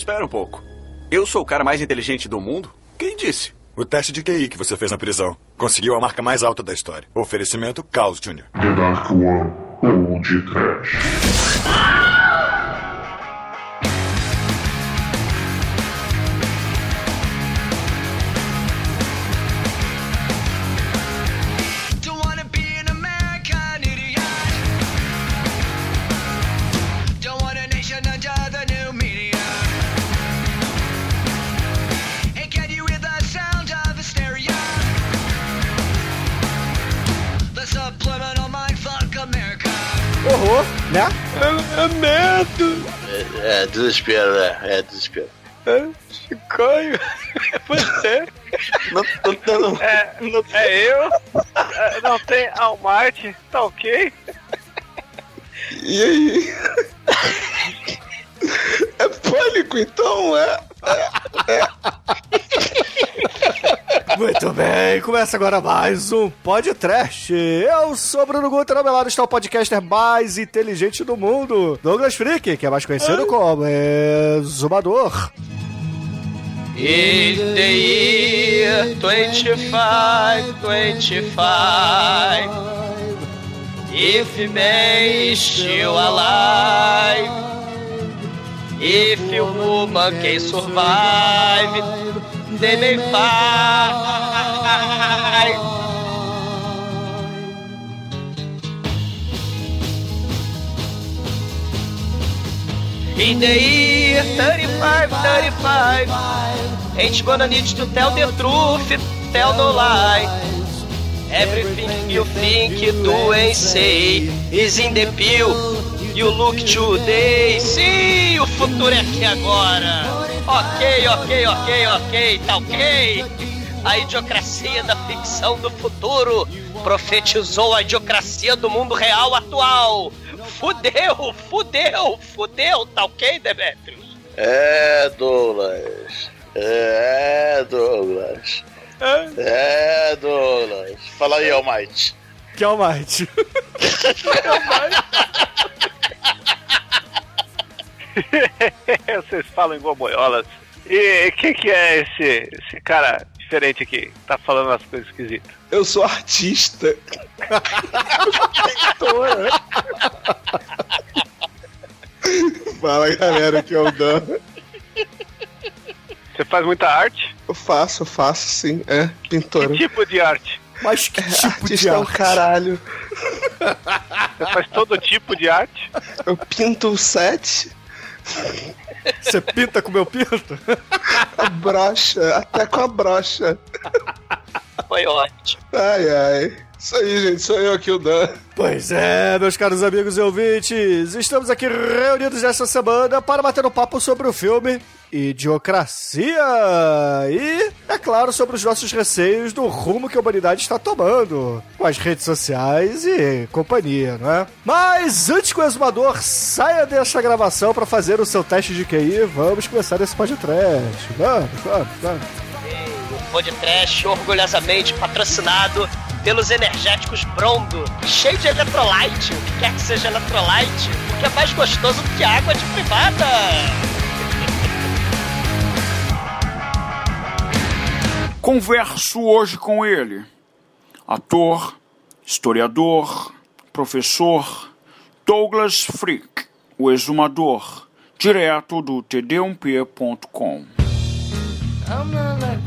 Espera um pouco. Eu sou o cara mais inteligente do mundo? Quem disse? O teste de QI que você fez na prisão. Conseguiu a marca mais alta da história. Oferecimento Caos Jr. The Dark One ou de Trash. Desespero, né? É desespero. É, Chicoio. É você. Não tô tendo. É, é eu. É, não tem Almighty. Tá ok? E aí? É pânico, então? É. Muito bem, começa agora mais um podcast. Eu sou Bruno Guter, ao meu lado está o podcaster mais inteligente do mundo, Douglas Freak, que é mais conhecido como Exumador. In the year 25, 25, if man is still alive, if a woman can survive, they may fight. In the year 35, 35, ain't gonna need to tell the truth, tell no lie. Everything you think, do and say is in the pill. You look today. Sim, o futuro é aqui agora. Ok, ok, ok, ok, tá ok. A idiocracia da ficção do futuro profetizou a idiocracia do mundo real atual. Fudeu, fudeu, fudeu, tá ok, Demetrius? É, Douglas. É, Douglas. É, Douglas. Fala aí, Almighty. Que é o Might. Vocês falam igual boiolas. E quem que é esse, esse cara diferente aqui? que Tá falando as coisas esquisitas. Eu sou artista. Pintora. Fala galera, aqui é o Dan. Você faz muita arte? Eu faço, eu faço sim, é, pintora. Que tipo de arte? Mas que tipo Artista de é um arte? caralho. Você faz todo tipo de arte? Eu pinto o set, Você pinta com meu pinto? a brocha, até com a brocha. Foi ótimo. Ai, ai. Isso aí, gente, sou eu aqui, o Dan. Pois é, meus caros amigos e ouvintes, estamos aqui reunidos esta semana para bater um papo sobre o filme Idiocracia e, é claro, sobre os nossos receios do rumo que a humanidade está tomando com as redes sociais e companhia, não é? Mas antes que o exumador saia desta gravação para fazer o seu teste de QI, vamos começar esse podcast. Vamos, vamos, vamos. O podcast orgulhosamente patrocinado pelos energéticos Brondo, cheio de eletrolyte, o que quer que seja eletrolyte, o que é mais gostoso do que água de privada. Converso hoje com ele, ator, historiador, professor Douglas Freak, o exumador, direto do td1p.com. I'm not like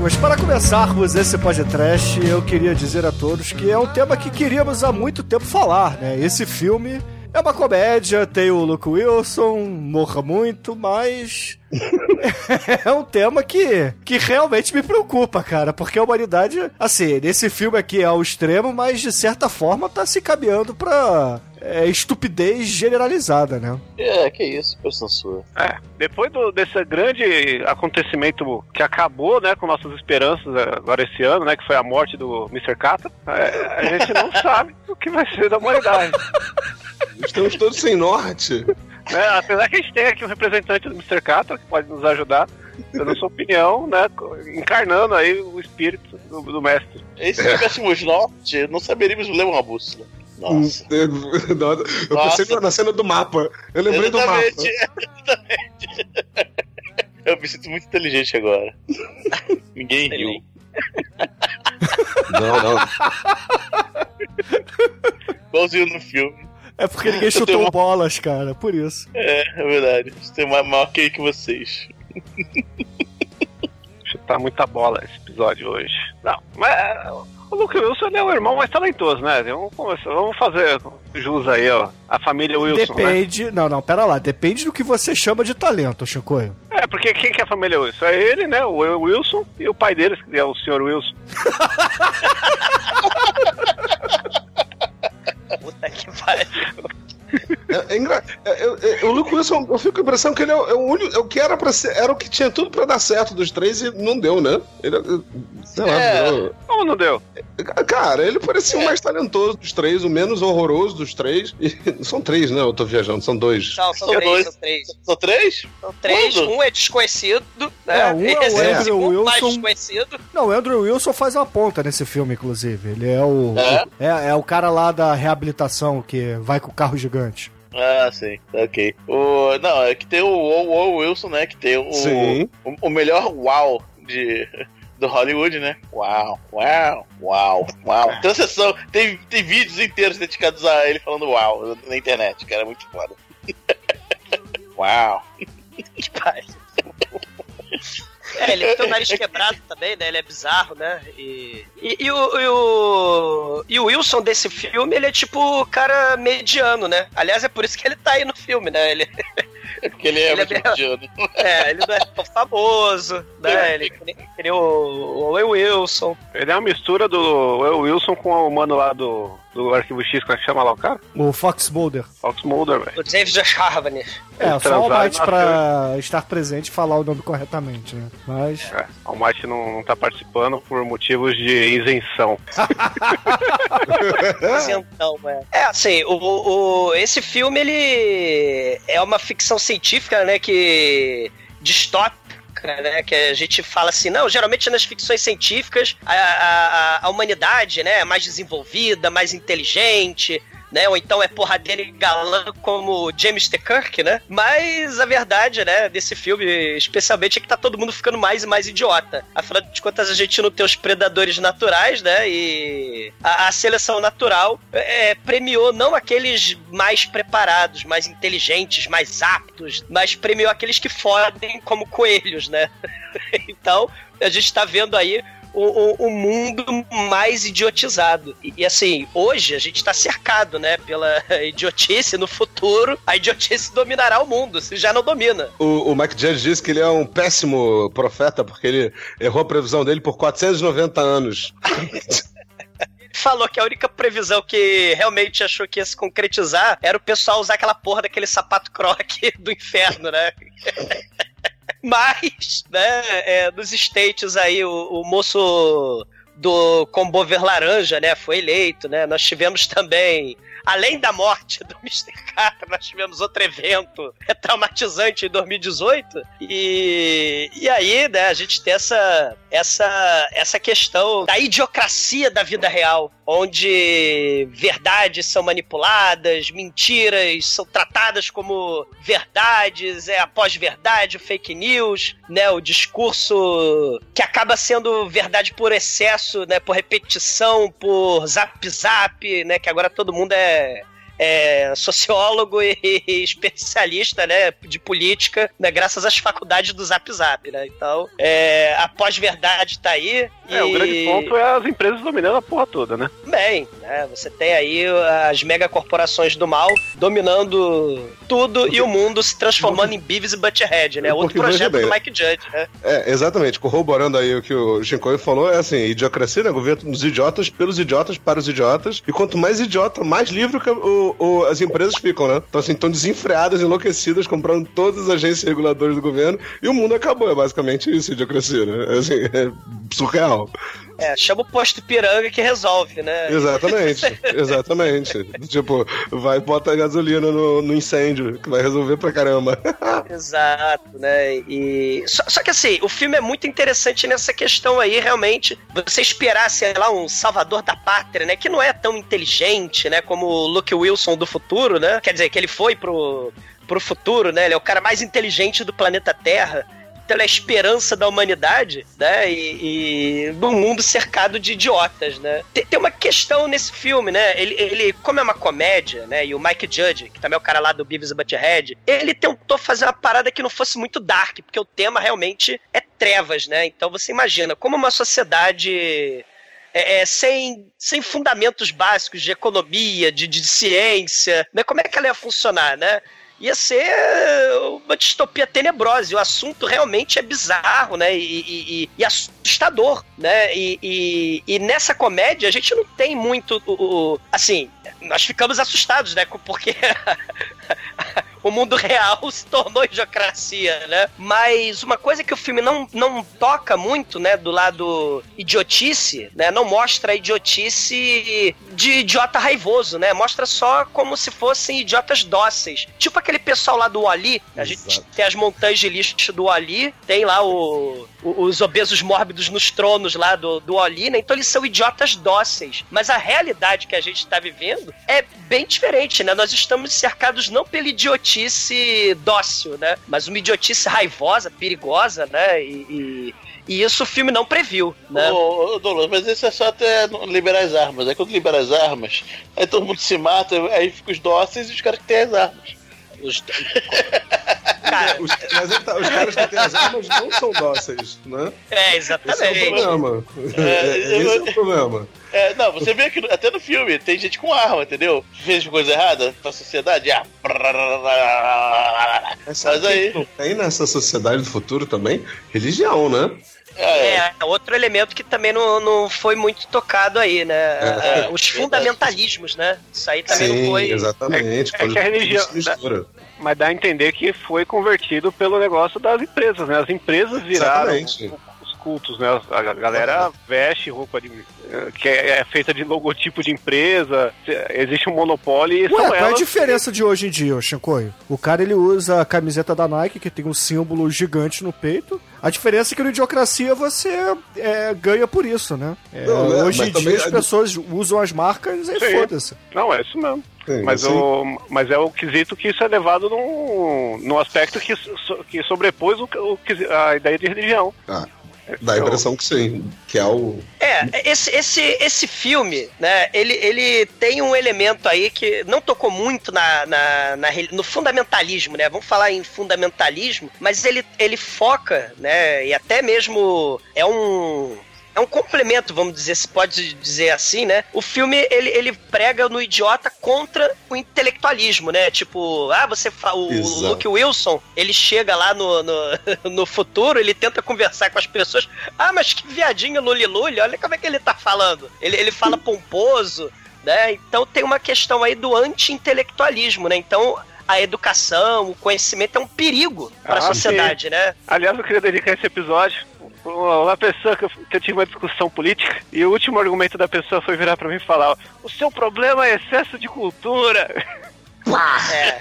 amigos, para começarmos esse podcast, eu queria dizer a todos que é um tema que queríamos há muito tempo falar, né? Esse filme É uma comédia, tem o Luke Wilson, morra muito, mas. é um tema que, que realmente me preocupa, cara, porque a humanidade, assim, nesse filme aqui é ao extremo, mas de certa forma tá se caminhando pra é, estupidez generalizada, né? É, que isso, presta sua. É, depois do- desse grande acontecimento que acabou, né, com nossas esperanças é, agora esse ano, né, que foi a morte do Mr. Kata, é, a gente não sabe o que vai ser da humanidade. Estamos todos sem norte. né? Apesar que a gente tem aqui um representante do Mr. Kata que pode nos ajudar, dando sua opinião, né, encarnando aí o espírito do, do mestre. E se tivéssemos norte, não saberíamos ler uma bússola. Nossa. Eu, eu Nossa. pensei na cena do mapa. Eu lembrei do mapa. Exatamente, exatamente. Eu me sinto muito inteligente agora. Ninguém riu. Não, não. Igualzinho no filme. É porque ninguém chutou uma- bolas, cara, por isso. É, é verdade. Você tem mais maior que que vocês. Chutar muita bola esse episódio hoje. Não, mas o Luke Wilson é o irmão mais talentoso, né? Vamos, começar, vamos fazer jus aí, ó. A família Wilson, né? Depende. Não, não, pera lá. Depende do que você chama de talento, Chicoio. É, porque quem que é a família Wilson? É ele, né? O Wilson e o pai deles, que é o Sr. Wilson. É, é engra... é, eu- é, o Luke Wilson, eu fico com a impressão que ele é o, é o único. É o que era para ser. Era o que tinha tudo pra dar certo dos três e não deu, né? Ele, é, sei lá, É. virou- Como não deu? Cara, ele parecia o mais talentoso dos três, o menos horroroso dos três. E são três, né? Eu tô viajando, são dois. São, são São três, dois. são três. São três? São três, Quando? um é desconhecido, né? É, um é o Esse Andrew o segundo mais Wilson. desconhecido. Não, o Andrew Wilson faz uma ponta nesse filme, inclusive. Ele é o. É? É, é o cara lá da reabilitação que vai com o carro gigante. Ah, sim, ok. O, não, é que tem o Owen Wilson, né? Que tem o, Sim. o, o melhor wow de, do Hollywood, né? Uau, uau, uau, uau. Tem sessão, tem, tem vídeos inteiros dedicados a ele falando uau na internet, cara, é muito foda. uau. Que pai. É, ele tem o nariz quebrado também, né? Ele é bizarro, né? E, e, e o, e, o, e o Wilson desse filme, ele é tipo o cara mediano, né? Aliás, é por isso que ele tá aí no filme, né? Ele, É porque ele é Ele é mediano. é, ele não é tão famoso, né? Ele que nem- que nem o, o Owen Wilson. Ele é uma mistura do Will Wilson com o mano lá do, do Arquivo X, como é que chama lá o cara? O Fox Mulder. Fox Mulder, velho. O David Harvey. É, só o Almighty pra estar presente e falar o nome corretamente, né? Mas. É, o Mate não, não tá participando por motivos de isenção. Então, é. É, assim, o, o, esse filme, ele é uma ficção científica, né, que distópica, né, que a gente fala assim, não, geralmente nas ficções científicas a, a, a humanidade, né, é mais desenvolvida, mais inteligente, né, ou então é porradeiro e galã como James T. Kirk, né, mas a verdade, né, desse filme, especialmente, é que tá todo mundo ficando mais e mais idiota. Afinal de contas, a gente não tem os predadores naturais, né, e a, a seleção natural é, premiou não aqueles mais preparados, mais inteligentes, mais aptos, mas premiou aqueles que fodem como coelhos, né? então, a gente tá vendo aí o, o- o mundo mais idiotizado. E, e, assim, hoje a gente tá cercado, né, pela idiotice. No futuro, a idiotice dominará o mundo, se já não domina. O, o Mike Judge disse que ele é um péssimo profeta porque ele errou a previsão dele por 490 anos. Falou que a única previsão que realmente achou que ia se concretizar era o pessoal usar aquela porra daquele sapato croque do inferno, né? Mas, né, é, nos States aí, o, o moço do Combover Laranja, né, foi eleito, né? Nós tivemos também, além da morte do Mr. Carter, nós tivemos outro evento traumatizante em 2018. E, e aí, né, a gente tem essa, essa, essa questão da idiocracia da vida real, onde verdades são manipuladas, mentiras são tratadas como verdades, é a pós-verdade, fake news, né, o discurso que acaba sendo verdade por excesso, né, por repetição, por zap zap, né, que agora todo mundo é é, sociólogo e, e especialista, né, de política, né, graças às faculdades do Zap Zap, né? Então, é, a pós-verdade tá aí É, o E- grande ponto é as empresas dominando a porra toda, né? Bem, né? Você tem aí as megacorporações do mal dominando tudo e o mundo se transformando em Beavis e Butthead, né? Outro Porque projeto bem, do Mike Judge, né? É, exatamente. Corroborando aí o que o Shinkoi falou, é assim, idiocracia, né? Governo dos idiotas, pelos idiotas, para os idiotas. E quanto mais idiota, mais livre que o- o- as empresas ficam, né? Então, assim, estão desenfreadas, enlouquecidas, comprando todas as agências reguladoras do governo. E o mundo acabou. É basicamente isso, idiocracia, né? É, assim, é surreal. É, chama o posto piranga que resolve, né? Exatamente, exatamente. tipo, vai e bota gasolina no, no incêndio, que vai resolver pra caramba. Exato, né? E só, só que assim, o filme é muito interessante nessa questão aí, realmente. Você esperar, sei lá, um salvador da pátria, né? Que não é tão inteligente, né? Como o Luke Wilson do futuro, né? Quer dizer, que ele foi pro, pro futuro, né? Ele é o cara mais inteligente do planeta Terra. Então ele é a esperança da humanidade, né? E, e num mundo cercado de idiotas, né? Tem, tem uma questão nesse filme, né? Ele, ele, como é uma comédia, né? E o Mike Judge, que também é o cara lá do Beavis e Butthead, ele tentou fazer uma parada que não fosse muito dark, porque o tema realmente é trevas, né? Então você imagina como uma sociedade é, é, sem, sem fundamentos básicos de economia, de, de ciência, né? Como é que ela ia funcionar, né? Ia ser uma distopia tenebrosa. E o assunto realmente é bizarro, né? E, e- e- assustador, né? E, e- e nessa comédia a gente não tem muito o, o- assim, nós ficamos assustados, né? Porque o mundo real se tornou idiocracia, né? Mas uma coisa que o filme não, não toca muito, né, do lado idiotice, né? Não mostra a idiotice de idiota raivoso, né? Mostra só como se fossem idiotas dóceis. Tipo aquele pessoal lá do Wally, a gente tem as montanhas de lixo do Wally, tem lá o, o- os obesos mórbidos nos tronos lá do, do Wally, né? Então eles são idiotas dóceis. Mas a realidade que a gente tá vivendo é bem diferente, né? Nós estamos cercados não pela idiotice dócil, né? Mas uma idiotice raivosa, perigosa, né? E, e- e isso o filme não previu, né? Ô, ô, Douglas, mas isso é só até liberar as armas. Aí quando libera as armas, aí todo mundo se mata, aí fica os dóceis e os caras que têm as armas. Os... Os, mas tá, os caras que têm as armas não são dóceis, né? É, Esse é o exatamente. problema. É, esse é o problema. É, não, você vê que até no filme tem gente com arma, entendeu? Fez coisa errada pra sociedade. Mas Mas aí- tem nessa sociedade do futuro também? Religião, né? É, outro elemento que também não, não foi muito tocado aí, né? É. É, Os fundamentalismos, né? Isso aí também não foi. exatamente. É, é religião. Mas dá a entender que foi convertido pelo negócio das empresas, né? As empresas viraram Exatamente. os cultos, né? A galera veste roupa de, que é feita de logotipo de empresa, existe um monopólio e Ué, são qual é a elas. diferença de hoje em dia, ô Shinkoio? O cara ele usa a camiseta da Nike, que tem um símbolo gigante no peito. A diferença é que no Idiocracia você é, ganha por isso, né? É, Não, né, hoje mas em dia as a- pessoas usam as marcas e foda-se. Não, é isso mesmo. Sim, mas, sim. o, mas é o quesito que isso é levado num, num aspecto que, so- que sobrepôs o, o, a ideia de religião. Ah, dá a impressão que sim, que é o. É, esse, esse, esse filme, né, ele, ele tem um elemento aí que não tocou muito na, na, na no fundamentalismo, né? Vamos falar em fundamentalismo, mas ele, ele foca, né, e até mesmo é um é um complemento, vamos dizer, se pode dizer assim, né? O filme ele, ele prega no idiota contra o intelectualismo, né? Tipo, ah, você fa... o Exato. Luke Wilson, ele chega lá no, no, no futuro, ele tenta conversar com as pessoas. Ah, mas que viadinho lulilulho, olha como é que ele tá falando. Ele, ele fala pomposo, né? Então tem uma questão aí do anti-intelectualissimo, né? Então a educação, o conhecimento é um perigo para a Ah, sociedade, sim. né? Aliás, eu queria dedicar esse episódio uma pessoa que eu, que eu tive uma discussão política e o último argumento da pessoa foi virar pra mim e falar: o seu problema é excesso de cultura. É,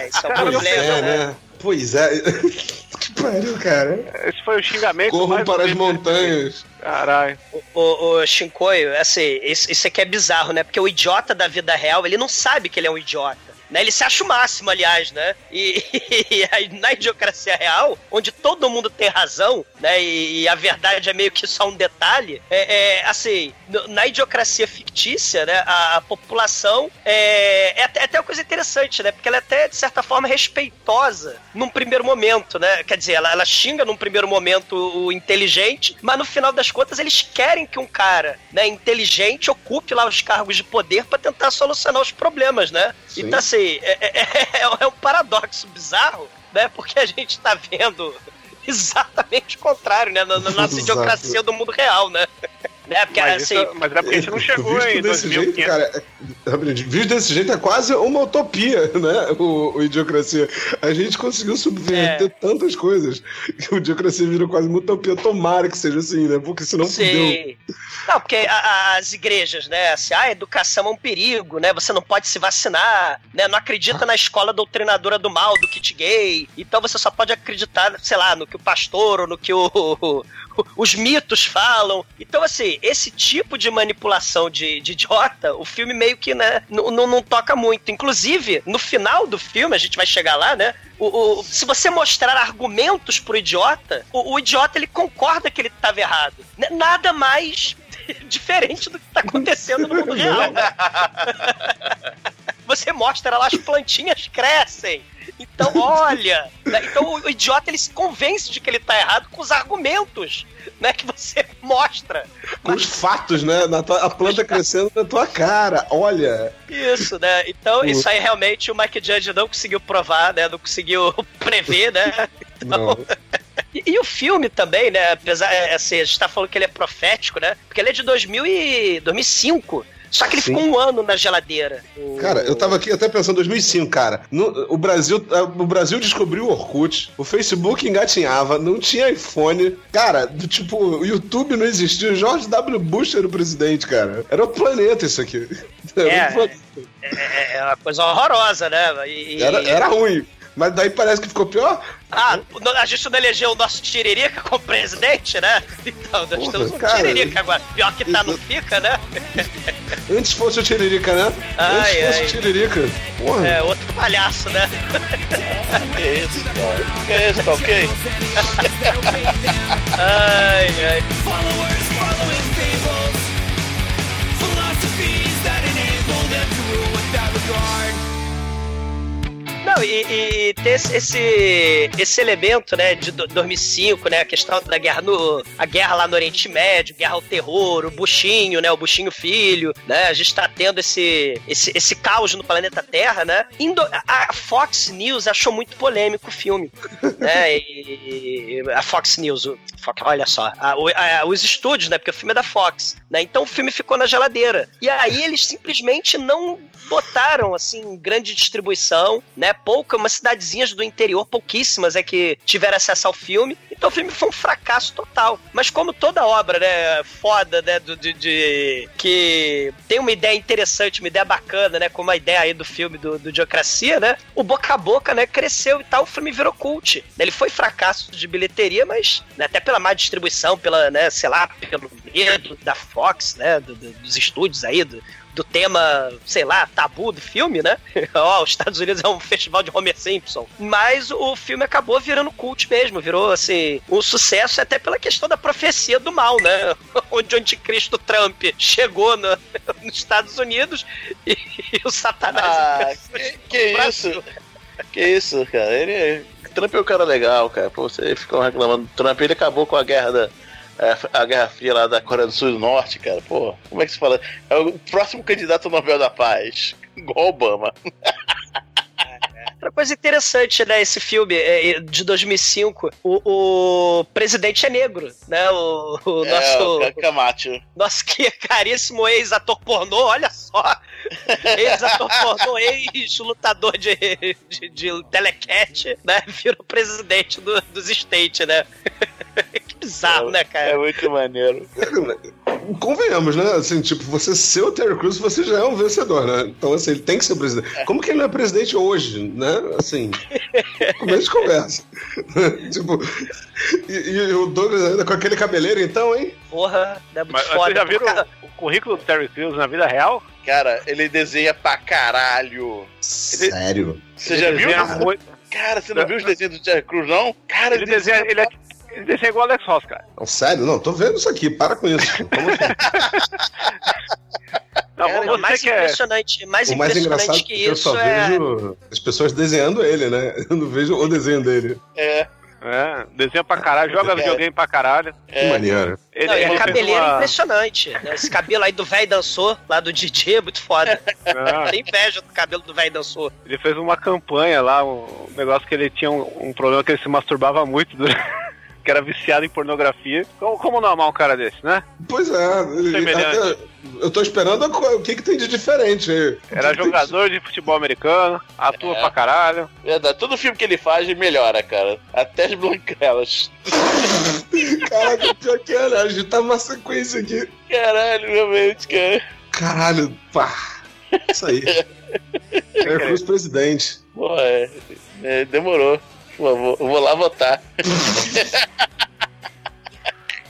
é isso é um problema, é, né? né? Pois é. que pariu, cara. Esse foi o xingamento. Corram mais para as montanhas. Caralho. O, o Shinkoio, assim, isso, isso aqui é bizarro, né? Porque o idiota da vida real, ele não sabe que ele é um idiota. Né? Ele se acha o máximo, aliás, né? E, e aí, na idiocracia real, onde todo mundo tem razão, né? E, e a verdade é meio que só um detalhe, é, é, assim, na idiocracia fictícia, né? A, a população é, é, até, é até uma coisa interessante, né? Porque ela é até, de certa forma, respeitosa num primeiro momento, né? Quer dizer, ela, ela xinga num primeiro momento o inteligente, mas no final das contas eles querem que um cara, né, inteligente ocupe lá os cargos de poder pra tentar solucionar os problemas, né? Sim. Então, assim, é, é- é- é um paradoxo bizarro, né? Porque a gente tá vendo exatamente o contrário, né? Na, na nossa Exato. idiocracia do mundo real, né? Né? Porque, Mas, assim, isso, mas é porque a gente não chegou Visto em desse jeito, 2500. cara, é, rapidinho, visto desse jeito é quase uma utopia, né? O, o Idiocracia. A gente conseguiu subverter É. tantas coisas que o Idiocracia virou quase uma utopia. Tomara que seja assim, né? Porque senão fudeu. Sim. Não, porque a- as igrejas, né, assim, ah, a educação é um perigo, né, você não pode se vacinar, né, não acredita na escola doutrinadora do mal, do kit gay, então você só pode acreditar, sei lá, no que o pastor ou no que o, os mitos falam. Então, assim, esse tipo de manipulação de, de idiota, o filme meio que, né, não, toca muito. Inclusive, no final do filme, a gente vai chegar lá, né, o, o- se você mostrar argumentos pro idiota, o, o idiota ele concorda que ele estava errado. Nada mais diferente do que tá acontecendo no mundo real. Você mostra lá as plantinhas crescem. Então, olha, né? então o idiota ele se convence de que ele tá errado com os argumentos, né, que você mostra. Com os fatos, né? Tua- a planta crescendo na tua cara. Olha. Isso, né? Então, isso aí realmente o Mike Judge não conseguiu provar, né? Não conseguiu prever, né? Não. E, e o filme também, né? Apesar, é, assim, a gente tá falando que ele é profético, né? Porque ele é de 2000 e 2005. Só que ele Sim. ficou um ano na geladeira. Cara, eu tava aqui até pensando, 2005, cara. no- o, Brasil, o Brasil descobriu o Orkut, o Facebook engatinhava, não tinha iPhone. Cara, do tipo, o YouTube não existia. o George W. Bush era o presidente, cara. Era o planeta isso aqui. Era, É. planeta. É, é uma coisa horrorosa, né? E- era, era ruim. Mas daí parece que ficou pior. Ah, no- a gente não elegeu o nosso Tiririca como presidente, né? Então, nós Porra, temos um cara. Tiririca agora. Pior que tá, não fica, né? Antes fosse o Tiririca, né? Ai, Antes fosse ai. o Tiririca. Porra. É, outro palhaço, né? Que isso, cara? Que isso, tá ok? Ai, ai. Followers following fables, philosophies that enable them to rule without regard. Não, e, e ter esse, esse, esse elemento, né, de do- 2005, né, a questão da guerra no... A guerra lá no Oriente Médio, guerra ao terror, o buchinho, né, o buchinho filho, né, a gente tá tendo esse, esse, esse caos no planeta Terra, né. Indo, a Fox News achou muito polêmico o filme, né, e, a Fox News, o, Fox- olha só, a- a- os estúdios, né, porque o filme é da Fox, né, então o filme ficou na geladeira. E aí eles simplesmente não botaram, assim, grande distribuição, né? Pouca, umas cidadezinhas do interior, pouquíssimas é que tiveram acesso ao filme. Então o filme foi um fracasso total. Mas como toda obra, né, foda, né, do, de, de- que tem uma ideia interessante, uma ideia bacana, né, como a ideia aí do filme do, do Diocracia, né? O boca a boca, né, cresceu e tal, o filme virou cult. Ele foi fracasso de bilheteria, mas né, até pela má distribuição, pela, né, sei lá, pelo medo da Fox, né, do- do- dos estúdios aí, do, do tema, sei lá, tabu do filme, né? Ó, os Estados Unidos é um festival de Homer Simpson. Mas o filme acabou virando cult mesmo, virou, assim, um sucesso até pela questão da profecia do mal, né? Onde o anticristo Trump chegou no- nos Estados Unidos e, o Satanás... Ah, que, que isso? Que isso, cara? Ele, Trump é um cara legal, cara. Pô, você ficou reclamando do Trump, ele acabou com a guerra da. A, a Guerra Fria lá da Coreia do Sul e do Norte, cara. Pô, como é que se fala? É o próximo candidato ao Nobel da Paz. Igual Obama. Outra coisa interessante, né, esse filme é, de 2005, o, o presidente é negro, né, o, o É, nosso... o Camacho. Nosso que caríssimo ex-ator pornô, olha só. Ex-ator pornô, ex-lutador de, de, de telecat, né? Virou presidente do- dos States, né? Bizarro, né, É cara? muito maneiro. Convenhamos, né? Assim, tipo, você ser o Terry Crews, você já é um vencedor, né? Então, assim, ele tem que ser presidente. Como que ele não é presidente hoje, né? Assim, começo de conversa. tipo, e, e o Douglas ainda com aquele cabeleiro, então, hein? Porra, né? Muito Mas foda. vocês já viram Cara, o currículo do Terry Crews na vida real? Cara, ele desenha pra caralho. Sério? Você já viu? desenha Cara, você não viu os desenhos do Terry Crews, não? Cara, Ele desenha, ele, é, ele desenha igual o Alex Ross, cara. Não, sério? Não, tô vendo isso aqui. Para com isso. Como assim? Não, Cara, você mais que é. impressionante, mais o mais impressionante engraçado é que que eu isso só é. vejo as pessoas desenhando ele, né? Eu não vejo o desenho dele. É, É, desenha pra caralho, joga É. videogame pra caralho. Que é. maneiro. Ele, Não, ele é uma- impressionante. né? Esse cabelo aí do velho dançou, lá do DJ, é muito foda. Ah, Tem inveja do cabelo do velho dançou. ele fez uma campanha lá, um negócio que ele tinha um, um problema que ele se masturbava muito, que era viciado em pornografia. Como, como não amar um cara desse, né? Pois é. ele- até- eu tô esperando o que, que tem de diferente aí. Era jogador de futebol americano, atua É. pra caralho. Verdade, todo filme que ele faz ele melhora, cara. Até as branquelas. Caraca, pior que é, né? A gente tá numa sequência aqui. Caralho, realmente, cara. Caralho, pá. Isso aí. É Cruz presidente. Pô, é, é, demorou. Favor, eu vou lá votar.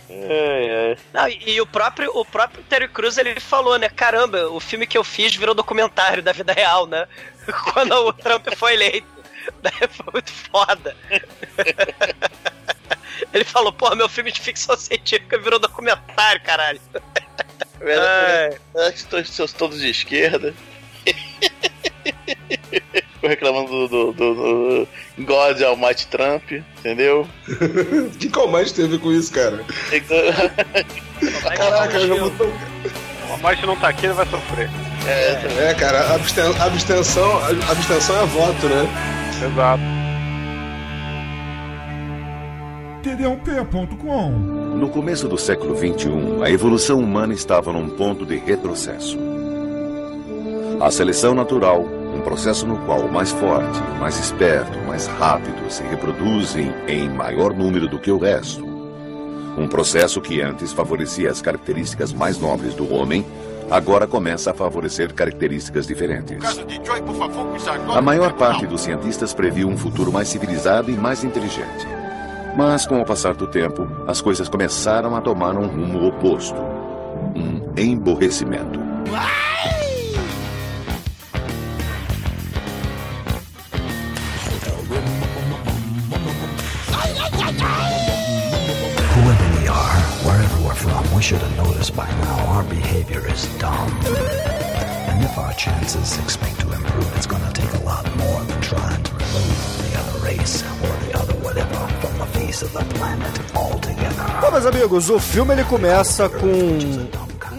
ai, ai. Não, e, e o próprio, o próprio Terry Crews ele falou, né? Caramba, o filme que eu fiz virou documentário da vida real, né? Quando o Trump foi eleito. Daí foi muito foda. Ele falou, pô, meu filme de ficção científica virou documentário, caralho. Verdade, Acho que todos, todos de esquerda. Ficou reclamando do, do, do, do God Almighty Trump, entendeu? O que Calmate teve com isso, cara? Caraca, eu já tão... O Marte não tá aqui, ele vai sofrer. É, cara, absten... abstenção, abstenção é voto, né? Exato. td1p.com No começo do século XXI, a evolução humana estava num ponto de retrocesso. A seleção natural, um processo no qual o mais forte, o mais esperto, o mais rápido se reproduzem em maior número do que o resto. Um processo que antes favorecia as características mais nobres do homem, agora começa a favorecer características diferentes. A maior parte dos cientistas previu um futuro mais civilizado e mais inteligente. Mas com o passar do tempo, as coisas começaram a tomar um rumo oposto. Um emborrecimento. From, we should have noticed by now our behavior is dumb. And if our chances expect to improve, it's gonna take a lot more than trying to remove the other race or the other whatever from the face of the planet altogether. Bom, meus amigos, o filme ele começa com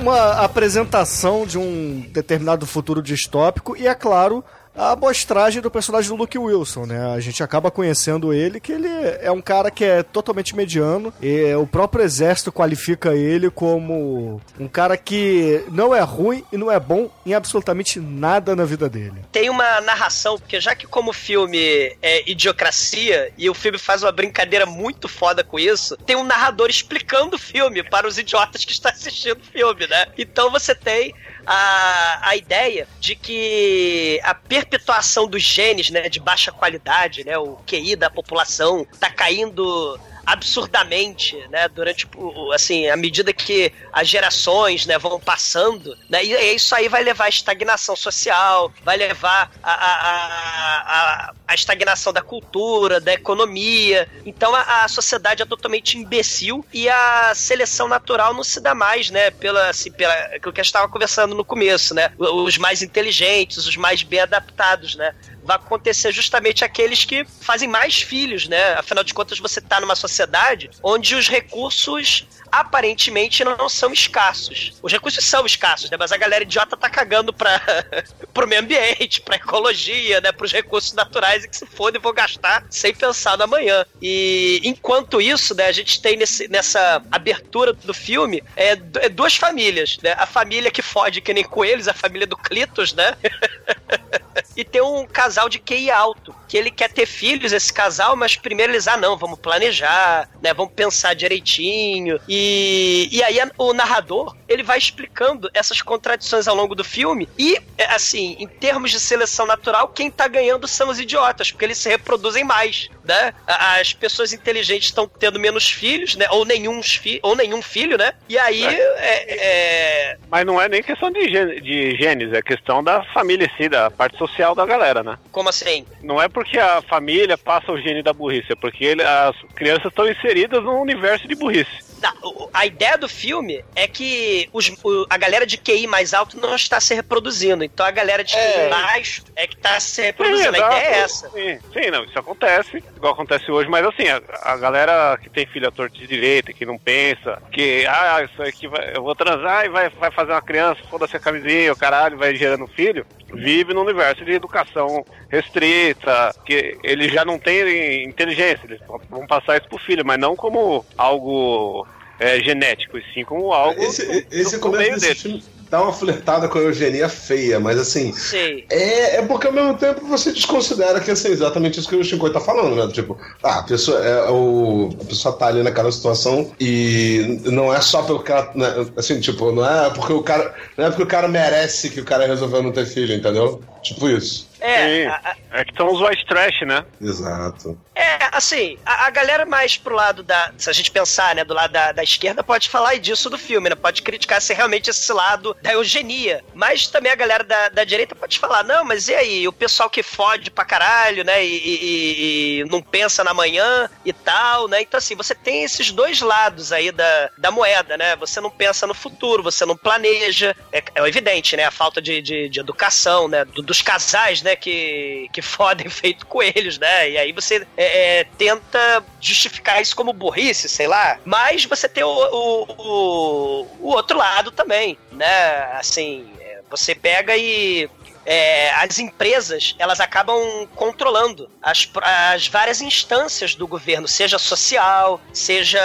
uma apresentação de um determinado futuro distópico e, é claro, a amostragem do personagem do Luke Wilson, né? A gente acaba conhecendo ele, que ele é um cara que é totalmente mediano e o próprio exército qualifica ele como um cara que não é ruim e não é bom em absolutamente nada na vida dele. Tem uma narração, porque já que como o filme é idiocracia e o filme faz uma brincadeira muito foda com isso, tem um narrador explicando o filme para os idiotas que estão assistindo o filme, né? Então você tem a, a ideia de que a perpetuação dos genes, né, de baixa qualidade, né, o QI da população tá caindo absurdamente, né, durante, o- assim, à medida que as gerações, né, vão passando, né, e e isso aí vai levar à estagnação social, vai levar à- à estagnação da cultura, da economia, então a, a sociedade é totalmente imbecil e a seleção natural não se dá mais, né, pela, assim, pela, aquilo que a gente estava conversando no começo, né, os mais inteligentes, os mais bem adaptados, né, vai acontecer justamente aqueles que fazem mais filhos, né? Afinal de contas, você tá numa sociedade onde os recursos aparentemente não são escassos. Os recursos são escassos, né? Mas a galera idiota tá cagando pra, pro meio ambiente, pra ecologia, né? Pros recursos naturais e que se foda e vou gastar sem pensar no amanhã. E enquanto isso, né, a gente tem nesse, nessa abertura do filme é, é duas famílias, né? A família que fode que nem coelhos, a família do Clitos, né? e tem um casal de QI alto. Que ele quer ter filhos, esse casal, mas primeiro eles, ah, não, vamos planejar, né? Vamos pensar direitinho. E, e aí o narrador, ele vai explicando essas contradições ao longo do filme. E, é, assim, em termos de seleção natural, quem tá ganhando são os idiotas, porque eles se reproduzem mais, né? As pessoas inteligentes estão tendo menos filhos, né? Ou nenhum, fi ou nenhum filho, né? E aí, é- é, Mas não é nem questão de, de genes, é questão da família em si, da parte social da galera, né? como assim? Não é porque a família passa o gene da burrice, é porque ele- as crianças estão inseridas num universo de burrice. Não, a ideia do filme é que os- o- a galera de QI mais alto não está se reproduzindo. Então a galera de QI baixo é que está se reproduzindo. a exato. ideia é essa. Sim, sim, não, isso acontece, igual acontece hoje, mas assim, a, a galera que tem filho à torta de direita, que não pensa, que, ah, isso aqui vai, eu vou transar e vai, vai fazer uma criança, foda-se a camisinha, o caralho, vai gerando filho, vive no universo de educação restrita, que eles já não têm inteligência, eles vão passar isso pro filho, mas não como algo é, genético, e sim como algo Esse, do- esse do começo meio desse filme dá uma flertada com a eugenia feia, mas assim. Sei. É, é porque ao mesmo tempo você desconsidera que assim, exatamente isso que o Shinkoi tá falando, né? Tipo, ah, a pessoa, é, o, a pessoa tá ali naquela situação e não é só pelo cara. Né, assim, tipo, não é porque o cara. Não é porque o cara merece que o cara resolveu não ter filho, entendeu? Tipo isso. É, Sim. a- a- É que são os white trash, né? Exato. É, assim, a, a galera mais pro lado da. Se a gente pensar, né, do lado da, da esquerda, pode falar disso do filme, né? Pode criticar se realmente esse lado da eugenia. Mas também a galera da, da direita pode falar, não, mas e aí? O pessoal que fode pra caralho, né? E, e- e não pensa na manhã e tal, né? Então, assim, você tem esses dois lados aí da, da moeda, né? Você não pensa no futuro, você não planeja. É, é evidente, né? A falta de, de, de educação, né? do- dos casais, né? Que, que fodem feito coelhos, né? E aí você é, é, tenta justificar isso como burrice, sei lá. Mas você tem o, o, o, o outro lado também, né? Assim, é, você pega e é, as empresas elas acabam controlando as, as várias instâncias do governo, seja social, seja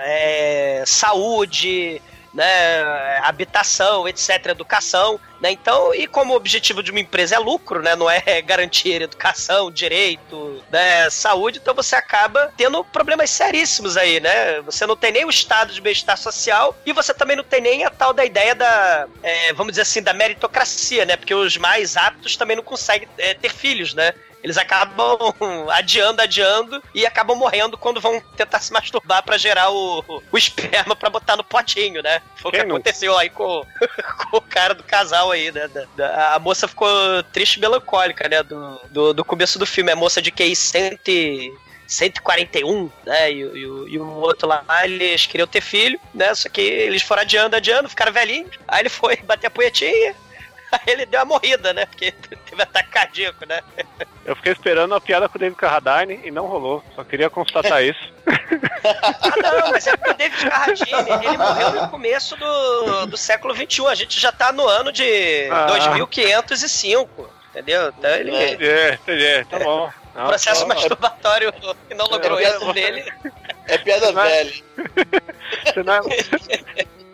é, saúde, né, habitação, etc., educação, né? Então, e como o objetivo de uma empresa é lucro, né, não é garantir educação, direito, né, saúde, então você acaba tendo problemas seríssimos aí, né? Você não tem nem o estado de bem-estar social e você também não tem nem a tal da ideia da, é, vamos dizer assim, da meritocracia, né? Porque os mais aptos também não conseguem é, ter filhos, né? Eles acabam adiando, adiando e acabam morrendo quando vão tentar se masturbar pra gerar o, o esperma pra botar no potinho, né? Foi o que não? aconteceu aí com, com o cara do casal aí, né? Da- da- a moça ficou triste e melancólica, né? Do, do, do começo do filme. A moça de QI 100 e- 141, né? E, e e o outro lá, eles queriam ter filho, né? Só que eles foram adiando, adiando, ficaram velhinhos. Aí ele foi bater a punhetinha. Aí ele deu uma morrida, né? Porque teve ataque cardíaco, né? Eu fiquei esperando a piada com o David Carradine e não rolou. Só queria constatar isso. Ah, não, mas é porque o David Carradine, ele morreu no começo do, do século XXI. A gente já tá no ano de Ah. 2505, entendeu? Então ele... Entendi, entendi. Tá bom. Não, processo só- masturbatório que não logrou É, êxito dele. É piada velha. Você não é,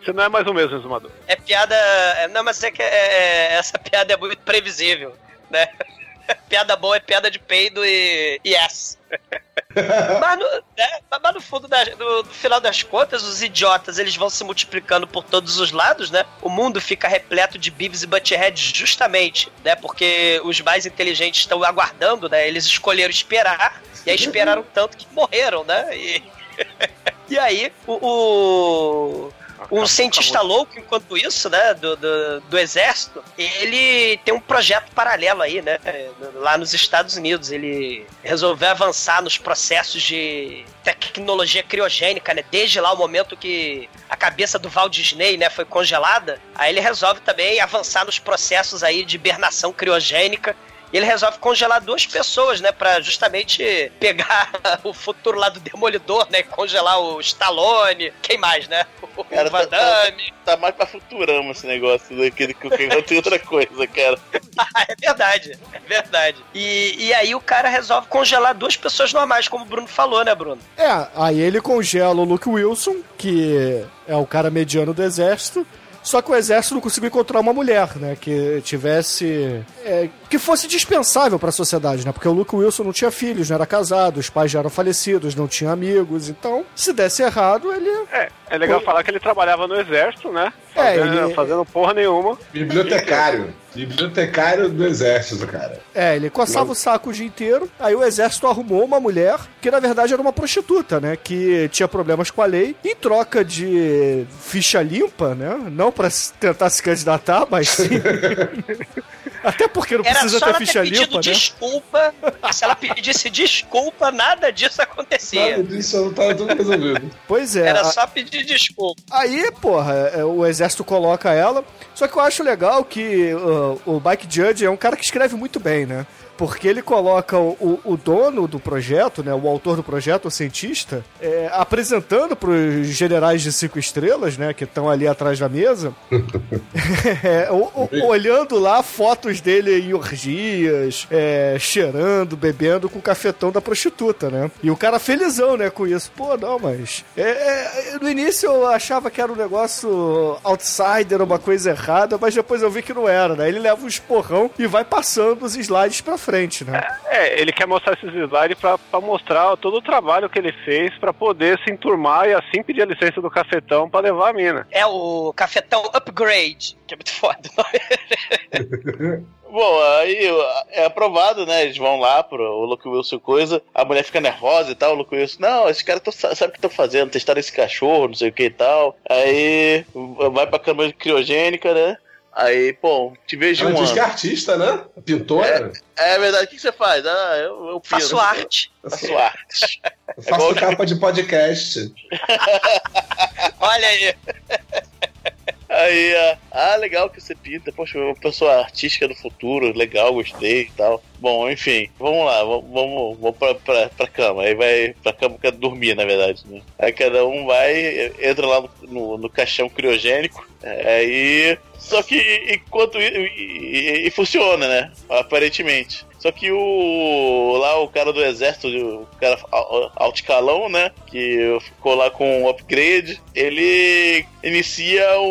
você não é mais o mesmo, exumador. É piada. é- Não, mas é que é- é- essa piada é muito previsível, né? Piada boa é piada de peido e. yes. mas, no, né, mas no fundo, da- no, no final das contas, os idiotas eles vão se multiplicando por todos os lados, né? O mundo fica repleto de Beavis e Butthead justamente, né? Porque os mais inteligentes estão aguardando, né? Eles escolheram esperar, e aí esperaram tanto que morreram, né? E, e aí, o- o um cientista louco, enquanto isso, né, do, do, do exército, ele tem um projeto paralelo aí, né, lá nos Estados Unidos. Ele resolveu avançar nos processos de tecnologia criogênica, né, desde lá o momento que a cabeça do Walt Disney, né, foi congelada. Aí ele resolve também avançar nos processos aí de hibernação criogênica. E ele resolve congelar duas pessoas, né? Pra justamente pegar o futuro lá do Demolidor, né? E congelar o Stallone. Quem mais, né? O Cara, Van tá, tá, Damme. tá mais pra Futurama esse negócio daquele que tem outra coisa, cara. é verdade, é verdade. E, e aí o cara resolve congelar duas pessoas normais, como o Bruno falou, né, Bruno? É, aí ele congela o Luke Wilson, que é o cara mediano do exército. Só que o exército não conseguiu encontrar uma mulher, né? Que tivesse. é, que fosse dispensável pra sociedade, né? Porque o Luke Wilson não tinha filhos, não era casado, os pais já eram falecidos, não tinha amigos. Então, se desse errado, ele. É, é legal Foi- falar que ele trabalhava no exército, né? É, Fazendo, ele- fazendo porra nenhuma. Bibliotecário. Bibliotecário do exército, cara. É, ele coçava o saco o dia inteiro. Aí o exército arrumou uma mulher que na verdade era uma prostituta, né? Que tinha problemas com a lei. Em troca de ficha limpa, né? Não pra s- tentar se candidatar, mas sim. Até porque não Era precisa ter ter ficha pedido limpa, né? desculpa. Se ela pedisse desculpa, nada disso acontecia. Nada disso não tava tudo resolvido. Pois é. Era a- só pedir desculpa. Aí, porra, é, o exército coloca ela. Só que eu acho legal que uh, o Mike Judge é um cara que escreve muito bem, né? Porque ele coloca o, o- dono do projeto, né? O autor do projeto, o cientista, é, apresentando pros generais de cinco estrelas, né? Que estão ali atrás da mesa. é, o- o- olhando lá fotos dele em orgias, é, cheirando, bebendo com o cafetão da prostituta, né? E o cara felizão, né, com isso. Pô, não, mas. é, é, no início eu achava que era um negócio outsider, uma coisa errada, mas depois eu vi que não era, né? Ele leva um esporrão e vai passando os slides pra frente, né? É, ele quer mostrar esses slides pra, pra mostrar todo o trabalho que ele fez pra poder se enturmar e assim pedir a licença do cafetão pra levar a mina. É o cafetão upgrade, que é muito foda. Bom, aí é aprovado, né? Eles vão lá pro o Luke Wilson coisa, a mulher fica nervosa e tal, o Luke Wilson, não, esses caras sabem o que estão fazendo, testaram esse cachorro, não sei o que e tal. Aí vai pra câmara criogênica, né? Aí, pô, te vejo Ela um diz que é ano. artista, né? Pintora. É verdade, o que que você faz? Ah, eu, eu pinto. Faço arte. Faço arte. Eu faço igual- capa de podcast. Olha aí. Aí, ah, ah, legal que você pinta. Poxa, uma pessoa artística do futuro, legal, gostei e tal. Bom, enfim, vamos lá, vamos, vamos, pra, pra, pra cama. Aí vai pra cama pra dormir, na verdade, né? Aí cada um vai, entra lá no, no, no caixão criogênico. é, Aí. Só que enquanto. E, e- e funciona, né? Aparentemente. Só que o. Lá o cara do exército, o cara al- alticalão, né? Que ficou lá com o upgrade, ele inicia um,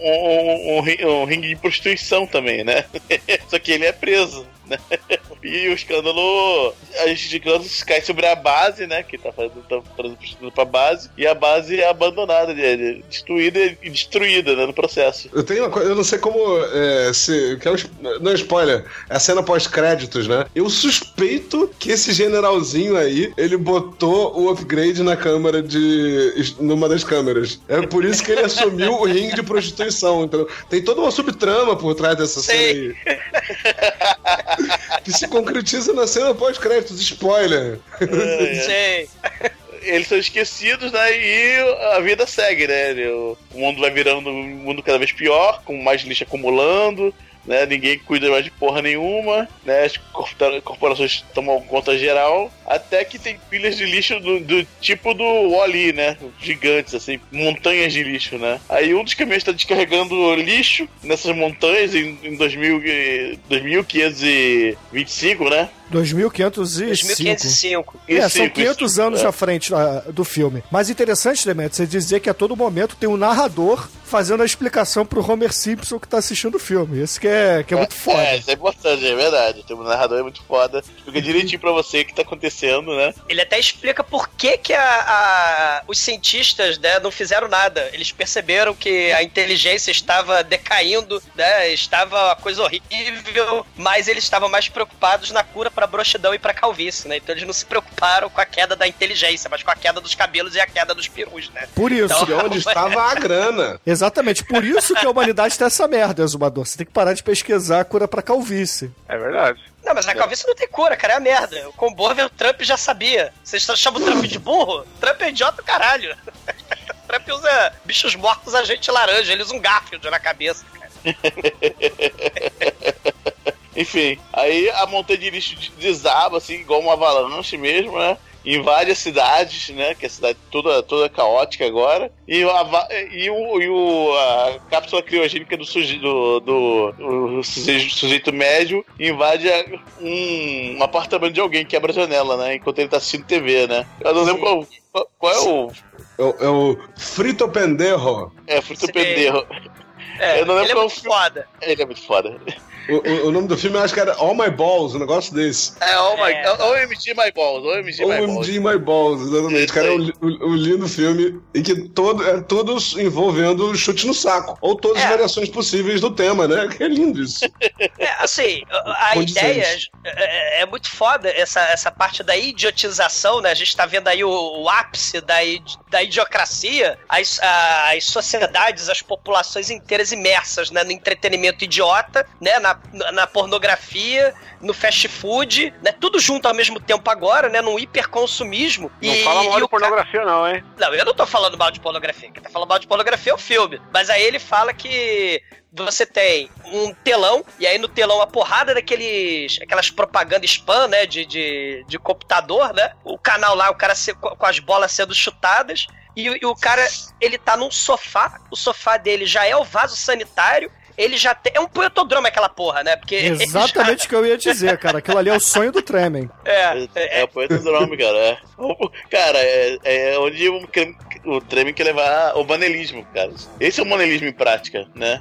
um, um, um um ringue de prostituição também, né? Só que ele é preso. Né? E o escândalo. A gente de escândalo cai sobre a base, né? Que tá fazendo, tá trazendo prostituta pra base. E a base é abandonada, de- destruída e destruída, né? No processo. Eu tenho uma coisa, eu não sei como. É, se, que é um, não é spoiler, é a cena pós-créditos, né? Eu suspeito que esse generalzinho aí, ele botou o upgrade na câmera de. numa das câmeras. É por isso que ele assumiu o ringue de prostituição. Então, tem toda uma subtrama por trás dessa cena aí. que se concretiza na cena pós-créditos. Spoiler. Sei. Eles são esquecidos, né? E a vida segue, né? O mundo vai virando um mundo cada vez pior, com mais lixo acumulando, né? Ninguém cuida mais de porra nenhuma, né? As corpora- corporações tomam conta geral, até que tem pilhas de lixo do, do tipo do Wall-E, né? Gigantes, assim, montanhas de lixo, né? Aí um dos caminhões está descarregando lixo nessas montanhas em, em 2000, e- 2525, né? 2505. 2505. É, são Cinco, 500 isso. anos É. à frente ah, do filme. Mas interessante, Demetrio, você dizer que a todo momento tem um narrador fazendo a explicação pro Homer Simpson que tá assistindo o filme. Isso que é, que é muito foda. É, isso é importante, é verdade. Tem um narrador é muito foda. Explica direitinho pra você o que tá acontecendo, né? Ele até explica por que, que a, a- os cientistas né, não fizeram nada. Eles perceberam que a inteligência estava decaindo, né, estava uma coisa horrível, mas eles estavam mais preocupados na cura para broxidão e para calvície, né? Então eles não se preocuparam com a queda da inteligência, mas com a queda dos cabelos e a queda dos perus, né? Por isso. Então- De onde estava a grana. Exatamente, por isso que a humanidade tá essa merda, Exumador. Você tem que parar de pesquisar a cura pra calvície. É verdade. Não, mas a calvície não tem cura, cara, é a merda. O Combover, o Trump já sabia. Vocês chamam o Trump de burro? Trump é idiota caralho. Trump usa bichos mortos a gente laranja, ele usa um Garfield na cabeça. Enfim, aí a montanha de lixo desaba, assim, igual uma avalanche mesmo, né? Invade as cidades, né? Que a cidade toda, toda caótica agora. E, a, e, o, e o, a cápsula criogênica do, suje, do, do, o sujeito, sujeito médio invade a- um, um apartamento de alguém, quebra a janela, né? Enquanto ele tá assistindo TV, né? Eu não lembro qual, qual, qual é o. É o, é o Frito Penderro. É, Fruto Sim. Penderro. É, Eu não lembro ele é muito foda. Ele é muito foda. O, o- o nome do filme eu acho que era All My Balls, um negócio desse. É, oh my, É. OMG My Balls, OMG My Balls. OMG My Balls, exatamente. Cara, é um, um- um lindo filme em que todo, é todos envolvendo chute no saco. Ou todas as É. variações possíveis do tema, né? Que é lindo isso. É, assim, a ideia é, é muito foda, essa, essa parte da idiotização, né? A gente tá vendo aí o, o ápice da, id- da idiocracia, as, a- as sociedades, as populações inteiras imersas né? no entretenimento idiota, né? Na, na pornografia, no fast food, né? Tudo junto ao mesmo tempo agora, né? Num hiperconsumismo. Não e, fala mal de cara- pornografia, não, hein? não, eu não tô falando mal de pornografia. Quem tá falando mal de pornografia é o filme. Mas aí ele fala que você tem um telão, e aí no telão a porrada daqueles. aquelas propagandas spam, né? De, de, de computador, né? O canal lá, o cara se- com as bolas sendo chutadas. E, e o cara, ele tá num sofá, o sofá dele já é o vaso sanitário. Ele já tem. É um poetodrome aquela porra, né? Porque. já- Exatamente o que eu ia dizer, cara. Aquilo ali é o sonho do Tremen. É, É, o poeta do nome, cara. É. O- Cara, é, é onde o, o treme quer levar o manelismo, cara. Esse é o manelismo em prática, né?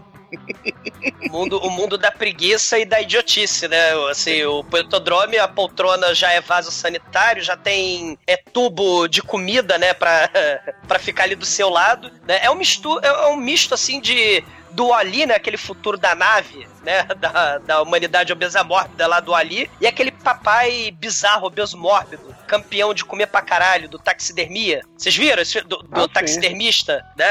O mundo, o mundo da preguiça e da idiotice, né? Assim, o pelotodrome, a poltrona já é vaso sanitário, já tem é tubo de comida, né, pra, pra ficar ali do seu lado, né? É um misto, é um misto assim de do Ali, né, aquele futuro da nave, né, da, da humanidade obesa mórbida lá do Ali, e aquele papai bizarro, obeso mórbido, campeão de comer pra caralho, do taxidermia. Vocês viram esse, do, do Ah, taxidermista, né?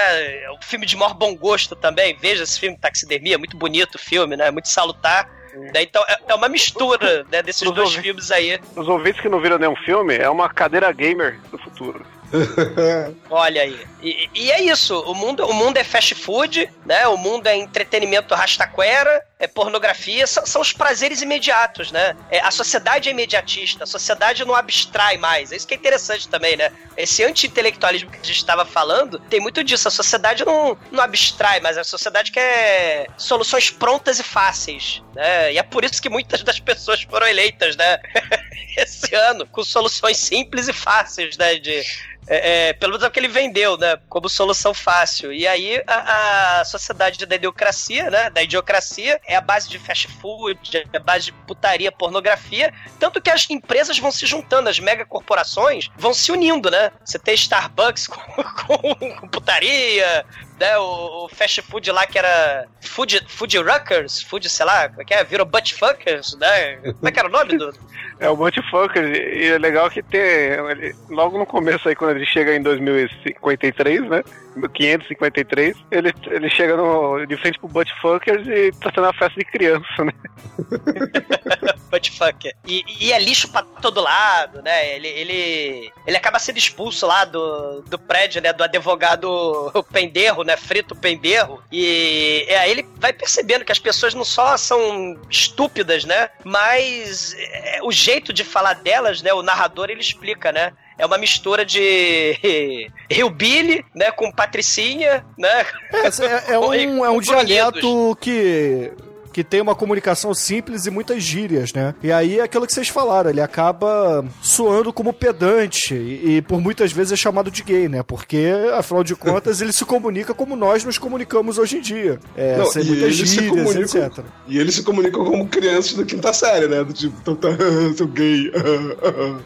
É um filme de maior bom gosto também. Veja esse filme Taxidermia, muito bonito o filme, né? Muito salutar. Né? Então é, é uma mistura né, desses Os dois ouvi- filmes aí. Os ouvintes que não viram nenhum filme, é uma cadeira gamer do futuro. Olha aí. E, e é isso. O mundo, o mundo é fast food, né? O mundo é entretenimento rastaquera, é pornografia, são, são os prazeres imediatos, né? É, a sociedade é imediatista, a sociedade não abstrai mais. É isso que é interessante também, né? Esse anti-intelectualismo que a gente estava falando, tem muito disso. A sociedade não, não abstrai, mas a sociedade quer soluções prontas e fáceis, né? E é por isso que muitas das pessoas foram eleitas, né? Esse ano, com soluções simples e fáceis, né? De, é, é, pelo menos é o que ele vendeu, né? Como solução fácil. E aí a, a sociedade da idiocracia, né? Da idiocracia é a base de fast food, é a base de putaria, pornografia. Tanto que as empresas vão se juntando, as megacorporações vão se unindo, né? Você tem Starbucks com, com putaria, né? O, o fast food lá que era Food, food Ruckers, Food, sei lá, como é que é? Virou Buttfuckers, né? Como é que era o nome do. É o Multifucker, e é legal que tem. ele- logo no começo aí, quando ele chega em 2053, né? 553, ele, ele chega no, de frente pro Buttfuckers e tá tendo uma festa de criança, né? Buttfucker. E, e é lixo pra todo lado, né? Ele, ele, ele acaba sendo expulso lá do, do prédio, né? Do advogado penderro, né? Frito penderro. E, e aí ele vai percebendo que as pessoas não só são estúpidas, né? Mas é, o jeito de falar delas, né? O narrador ele explica, né? É uma mistura de Hillbilly, né? Com Patricinha, né? É, é- é um, é um dialeto que, que tem uma comunicação simples e muitas gírias, né? E aí é aquilo que vocês falaram, ele acaba soando como pedante e, e por muitas vezes é chamado de gay, né? Porque, afinal de contas, ele se comunica como nós nos comunicamos hoje em dia. É, Não, sem muitas gírias, etc. E eles se comunicam como crianças da quinta série, né? Do tipo, então tá, sou gay.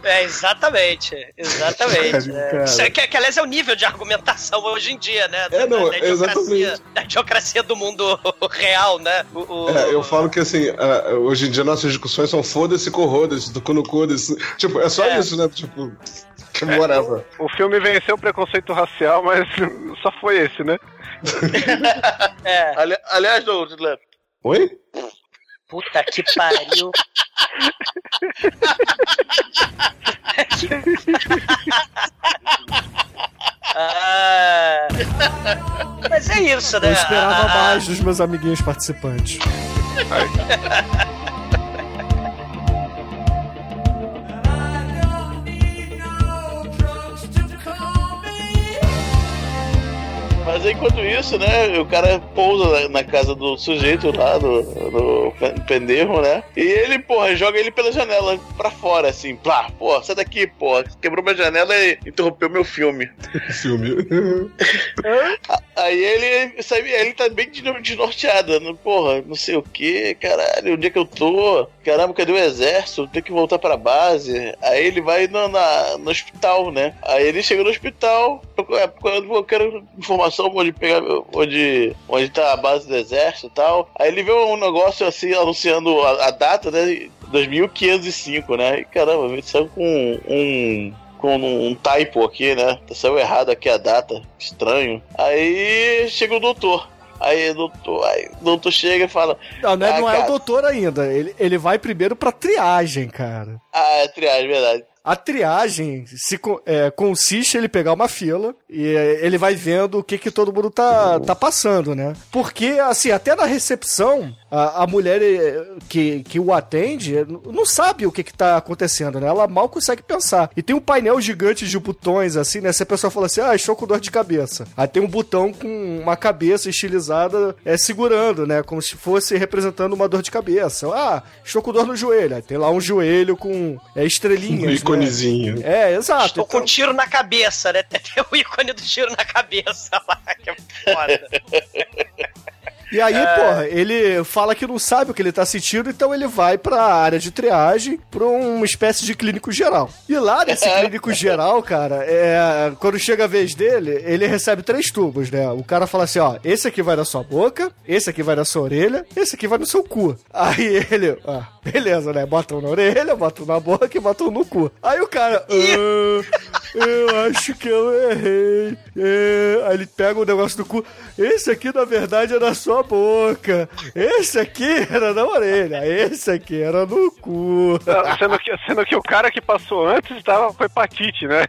É, exatamente. Exatamente. Sério, né? cara. Isso é que, que, aliás, é o nível de argumentação hoje em dia, né? É, não, da, idiocracia, exatamente. da idiocracia do mundo real, né? O, o- É, eu falo que assim, ah, hoje em dia nossas discussões são foda-se, corroda-se, do cu no cu desse. Tipo, é só É. isso, né? Tipo, que whatever. O filme venceu o preconceito racial, mas só foi esse, né? É. Ali- aliás, do Lep, Oi? Puta que pariu. Ah, mas é isso, né? Eu esperava Ah, mais dos meus amiguinhos participantes. Mas enquanto isso, né, o cara pousa na, casa do sujeito lá, do, do pe- penderro, né? E ele, porra, joga ele pela janela pra fora, assim, plá, pô, sai daqui, pô, quebrou minha janela e interrompeu meu filme. Filme. Aí ele, sabe, ele tá bem de- desnorteado, né? porra, não sei o que, caralho, onde é que eu tô? Caramba, cadê o exército? Tem que voltar pra base. Aí ele vai no, na- no hospital, né? Aí ele chega no hospital, eu quero informação onde pegar, onde, onde tá a base do exército e tal. Aí ele vê um negócio assim, anunciando a, a data, né? 2505, né? E caramba, ele saiu com um com um typo aqui, né? Saiu errado aqui a data. Estranho. Aí chega o doutor. Aí o doutor, aí, o doutor chega e fala. Não, não é, "Ah, não é o doutor ainda. Ele, ele vai primeiro pra triagem, cara. Ah, é triagem, verdade. A triagem se é, consiste em ele pegar uma fila e é, ele vai vendo o que, que todo mundo tá, tá passando, né? Porque, assim, até na recepção, a, a mulher é, que, que o atende é, não sabe o que, que tá acontecendo, né? Ela mal consegue pensar. E tem um painel gigante de botões, assim, né? Se a pessoa fala assim, ah, estou com dor de cabeça. Aí tem um botão com uma cabeça estilizada é, segurando, né? Como se fosse representando uma dor de cabeça. Ah, estou com dor no joelho. Aí tem lá um joelho com é, estrelinhas. Um né? iconezinho. É, exato. Estou com um tiro na cabeça, né? Tem o ícone do tiro na cabeça lá, que é foda. E aí, É. porra, ele fala que não sabe o que ele tá sentindo, então ele vai pra área de triagem, pra uma espécie de clínico geral. E lá nesse clínico geral, cara, é, quando chega a vez dele, ele recebe três tubos, né? O cara fala assim, ó, esse aqui vai na sua boca, esse aqui vai na sua orelha, esse aqui vai no seu cu. Aí ele, ah, beleza, né? Bota um na orelha, bota um na boca e bota um no cu. Aí o cara, ah, eu acho que eu errei. É, Aí ele pega o negócio do cu. Esse aqui, na verdade, era na sua boca. Esse aqui era na orelha. Esse aqui era no cu. Sendo que, sendo que o cara que passou antes estava com hepatite, né?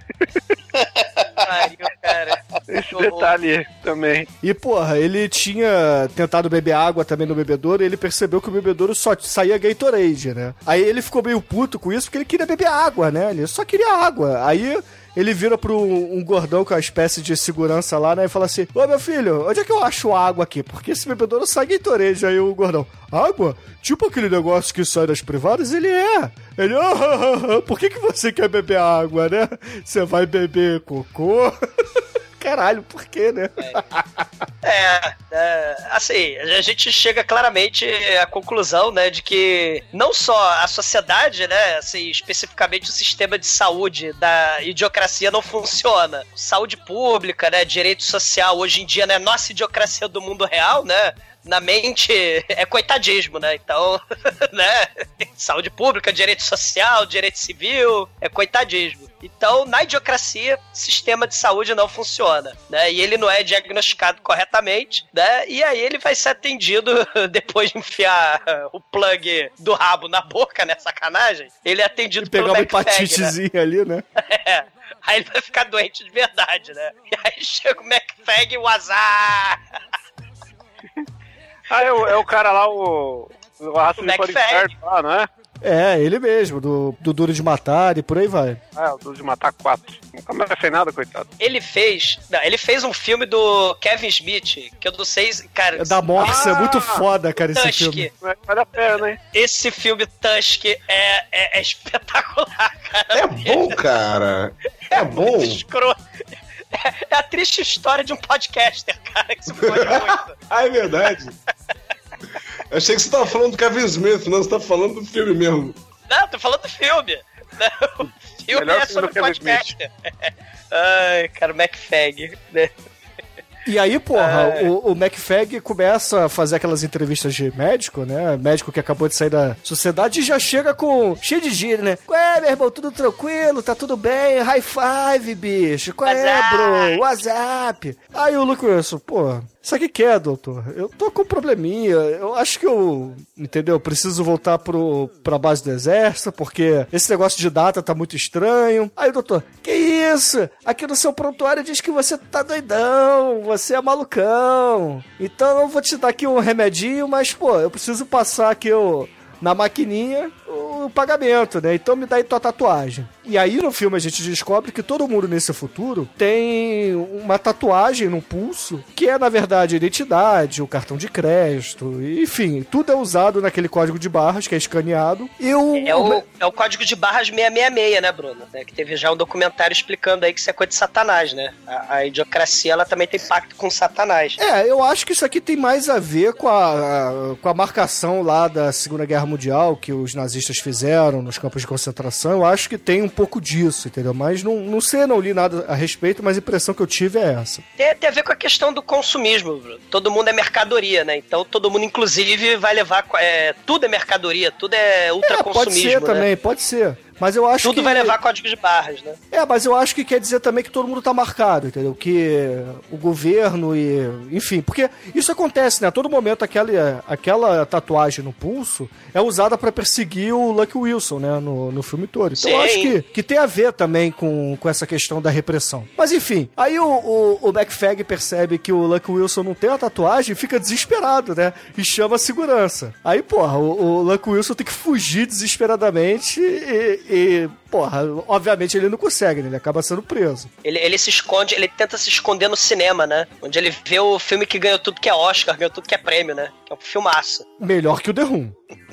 Pariu, cara. Esse detalhe também. E, porra, ele tinha tentado beber água também no bebedouro e ele percebeu que o bebedouro só saía Gatorade, né? Aí ele ficou meio puto com isso porque ele queria beber água, né? Ele só queria água. Aí ele vira pro um gordão com a espécie de segurança lá, né? E fala assim: Ô meu filho, onde é que eu acho água aqui? Porque esse bebedouro sai Gatorade. Aí o gordão: Água? Tipo aquele negócio que sai das privadas? Ele é. Ele, ah, por que, que você quer beber água, né? Você vai beber cocô? Caralho, por quê, né? É, é, assim, a gente chega claramente à conclusão, né, de que não só a sociedade, né, assim, especificamente o sistema de saúde da idiocracia não funciona. Saúde pública, né, direito social, hoje em dia, né, nossa idiocracia do mundo real, né, na mente é coitadismo, né? Então, né? Saúde pública, direito social, direito civil, é coitadismo. Então, na idiocracia, sistema de saúde não funciona, né? E ele não é diagnosticado corretamente, né? E aí ele vai ser atendido depois de enfiar o plug do rabo na boca, né? Sacanagem. Ele é atendido Pegar pelo uma né? hepatitezinha ali, né? É. Aí ele vai ficar doente de verdade, né? E aí chega o McFag e o azar. Ah, é o, é o cara lá, o. O rato O de lá, não é? É, ele mesmo, do, do Duro de Matar e por aí vai. Ah, é o Duro de Matar 4. Nunca mais fez nada, coitado. Ele fez. Não, ele fez um filme do Kevin Smith, que eu não sei. se- Cara, É da Morsa, é Ah, muito foda, cara, esse Tusk. filme. Vale a pena, hein? Esse filme Tusk é, é, é espetacular, cara. É bom, cara. É bom. Escroto. É, é a triste história de um podcaster, cara, que se muito. Ah, é verdade. Eu achei que você tava falando do Kevin Smith, não, você tá falando do filme mesmo. Não, tô falando do filme. Não, O filme Melhor é sobre Kevin podcaster. Ai, cara, o McFag. Né? E aí, porra, É. o, o McFag começa a fazer aquelas entrevistas de médico, né? Médico que acabou de sair da sociedade e já chega com. cheio de gíria, né? Ué, meu irmão, tudo tranquilo, tá tudo bem? High five, bicho. Qual é, bro? WhatsApp. Aí o Luke Wilson, pô. Isso aqui que é, doutor? Eu tô com um probleminha. Eu acho que eu, entendeu? Preciso voltar pro, pra base do exército, porque esse negócio de data tá muito estranho. Aí doutor, que isso? Aqui no seu prontuário diz que você tá doidão, você é malucão. Então eu vou te dar aqui um remedinho, mas, pô, eu preciso passar aqui o, na maquininha o pagamento, né? Então me dá aí tua tatuagem. E aí no filme a gente descobre que todo mundo nesse futuro tem uma tatuagem no pulso, que é na verdade a identidade, o cartão de crédito, enfim, tudo é usado naquele código de barras que é escaneado. E o, É o, é o código de barras 666, né, Bruno? Né, que teve já um documentário explicando aí que isso é coisa de satanás, né? A, a idiocracia, ela também tem pacto com satanás. É, eu acho que isso aqui tem mais a ver com a, a- com a marcação lá da Segunda Guerra Mundial que os nazistas fizeram nos campos de concentração. Eu acho que tem um pouco disso, entendeu? Mas não, não sei, não li nada a respeito, mas a impressão que eu tive é essa. Tem, tem a ver com a questão do consumismo. Bruno. Todo mundo é mercadoria, né? Então todo mundo, inclusive, vai levar. É, tudo é mercadoria, tudo é É, ultraconsumismo. pode ser né? também, pode ser. Mas eu acho Tudo que... vai levar código de barras, né? É, mas eu acho que quer dizer também que todo mundo tá marcado, entendeu? Que o governo e. Enfim, porque isso acontece, né? A todo momento aquela, aquela tatuagem no pulso é usada pra perseguir o Lucky Wilson, né? No, no filme todo. Então eu Sim. acho que, que tem a ver também com, com essa questão da repressão. Mas enfim, aí o, o, o McFag percebe que o Lucky Wilson não tem a tatuagem e fica desesperado, né? E chama a segurança. Aí, porra, o, o Lucky Wilson tem que fugir desesperadamente e, e, porra, obviamente ele não consegue, né? Ele acaba sendo preso. Ele, ele se esconde, ele tenta se esconder no cinema, né? Onde ele vê o filme que ganhou tudo que é Oscar, ganhou tudo que é prêmio, né? Que é um filmaço. Melhor que o The Room.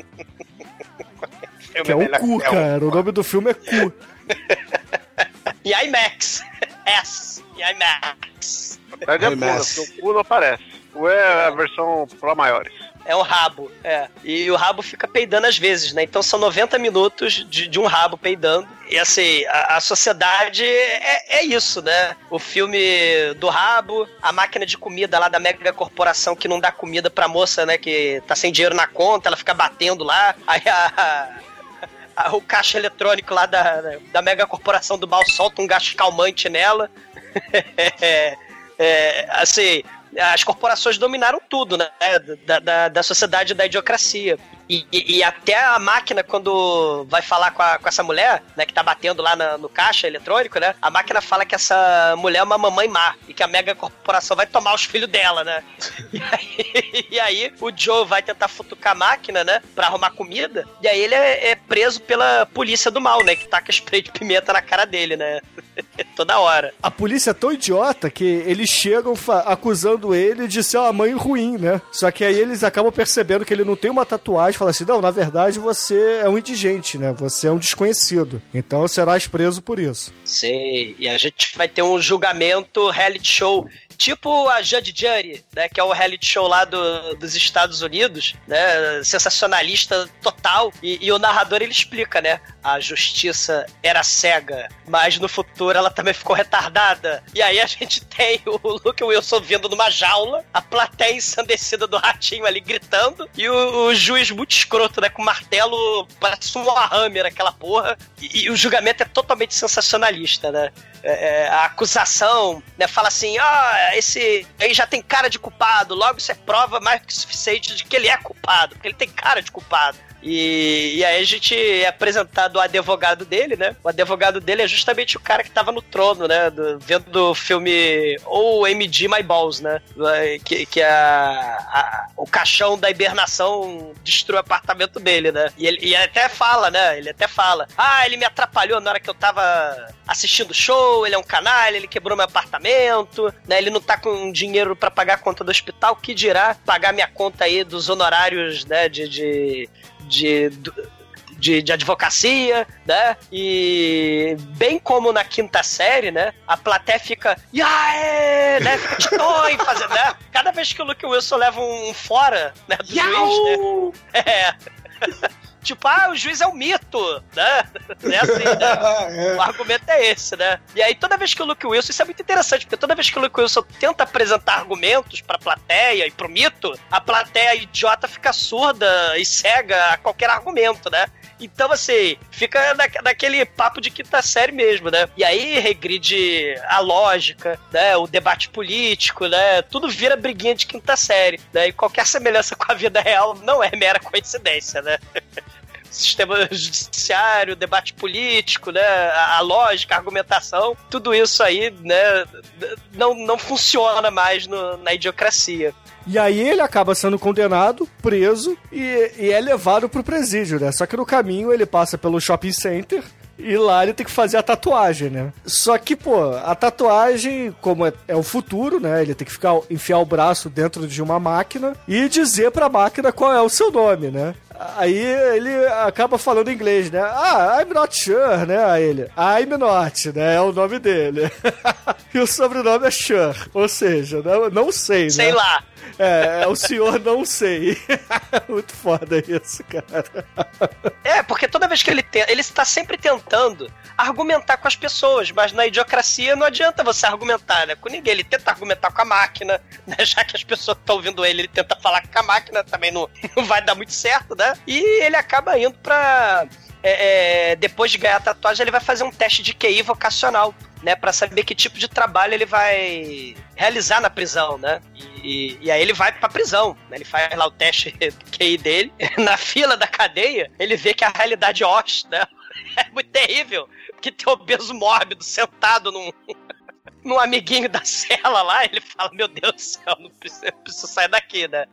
Que é o Cu, cara. O nome do filme é Cu. E IMAX. S. E IMAX. Perde a porque o cu não aparece. O é a versão Pro maiores. É um rabo, é. E o rabo fica peidando às vezes, né? Então são 90 minutos de, de um rabo peidando. E assim, a, a sociedade é, é isso, né? O filme do rabo, a máquina de comida lá da mega corporação que não dá comida pra moça, né? Que tá sem dinheiro na conta, ela fica batendo lá. Aí a. a- o caixa eletrônico lá da, da mega corporação do mal solta um gás calmante nela. É, é, assim, as corporações dominaram tudo, né? Da, da, da sociedade da idiocracia. E, e- e até a máquina, quando vai falar com, a- com essa mulher, né, que tá batendo lá na- no caixa eletrônico, né? A máquina fala que essa mulher é uma mamãe má e que a mega corporação vai tomar os filhos dela, né? E aí, e aí o Joe vai tentar futucar a máquina, né? Pra arrumar comida. E aí ele é, é preso pela polícia do mal, né? Que taca spray de pimenta na cara dele, né? Toda hora. A polícia é tão idiota que eles chegam acusando ele de ser uma mãe ruim, né? Só que aí eles acabam percebendo que ele não tem uma tatuagem. Falam assim: não, na verdade você é um indigente, né? Você é um desconhecido. Então serás preso por isso. Sei. E a gente vai ter um julgamento reality show. Tipo a Judge Judy, né? Que é o reality show lá do- dos Estados Unidos, né? Sensacionalista total. E, e o narrador ele explica, né? A justiça era cega, mas no futuro ela também ficou retardada. E aí a gente tem o Luke Wilson vindo numa jaula, a plateia ensandecida do ratinho ali gritando, e o, o juiz muito escroto, né? Com martelo, parece um Warhammer, aquela porra. E, e o julgamento é totalmente sensacionalista, né? É, é, a acusação, né, fala assim, ah, esse aí já tem cara de culpado, logo isso é prova mais que suficiente de que ele é culpado, porque ele tem cara de culpado. E, e aí a gente é apresentado o advogado dele, né? O advogado dele é justamente o cara que tava no trono, né? do- vendo o filme ou MD My Balls, né? Que, que a, a- o caixão da hibernação destruiu o apartamento dele, né? E ele e ele até fala, né? Ele até fala: Ah, ele me atrapalhou na hora que eu tava assistindo o show, ele é um canalha, ele quebrou meu apartamento, né? Ele não tá com dinheiro pra pagar a conta do hospital, que dirá pagar minha conta aí dos honorários, né? De. de, de de, de advocacia, né? E bem como na quinta série, né? A plateia fica, Yaé! né? Fica de fazendo, né? Cada vez que o Luke Wilson leva um fora, né? Do juiz, né? É. Tipo, ah, o juiz é um mito, né? É assim, né? O argumento é esse, né? E aí, toda vez que o Luke Wilson, isso é muito interessante, porque toda vez que o Luke Wilson tenta apresentar argumentos pra plateia e pro mito, a plateia idiota fica surda e cega a qualquer argumento, né? Então, assim, fica na, naquele papo de quinta série mesmo, né? E aí regride a lógica, né? O debate político, né? Tudo vira briguinha de quinta série, né? E qualquer semelhança com a vida real não é mera coincidência, né? sistema judiciário, debate político, né? A, lógica, a argumentação, tudo isso aí, né? Não, não funciona mais no- na idiocracia. E aí ele acaba sendo condenado, preso e, e é levado pro presídio, né? Só que no caminho ele passa pelo shopping center e lá ele tem que fazer a tatuagem, né? Só que, pô, a tatuagem, como é, é o futuro, né? Ele tem que ficar, enfiar o braço dentro de uma máquina e dizer pra máquina qual é o seu nome, né? Aí ele acaba falando inglês, né? Ah, I'm not sure, né? Aí ele, I'm not, né? É o nome dele. e o sobrenome é Sure, ou seja, não, não sei, né? Sei lá. É, é o senhor não sei. Muito foda isso, cara. É, porque toda vez que ele ele está sempre tentando argumentar com as pessoas, mas na idiocracia não adianta você argumentar, né? Com ninguém. Ele tenta argumentar com a máquina, né? Já que as pessoas estão ouvindo ele, ele tenta falar com a máquina, também não, não vai dar muito certo, né? E ele acaba indo pra. É, é, depois de ganhar a tatuagem, ele vai fazer um teste de QI vocacional, né? Pra saber que tipo de trabalho ele vai realizar na prisão, né? E, e aí ele vai pra prisão, né? Ele faz lá o teste do QI dele. Na fila da cadeia, ele vê que a realidade Osh, né? É muito terrível. Que tem obeso mórbido sentado num, num amiguinho da cela lá. Ele fala: Meu Deus do céu, não preciso, preciso sair daqui, né?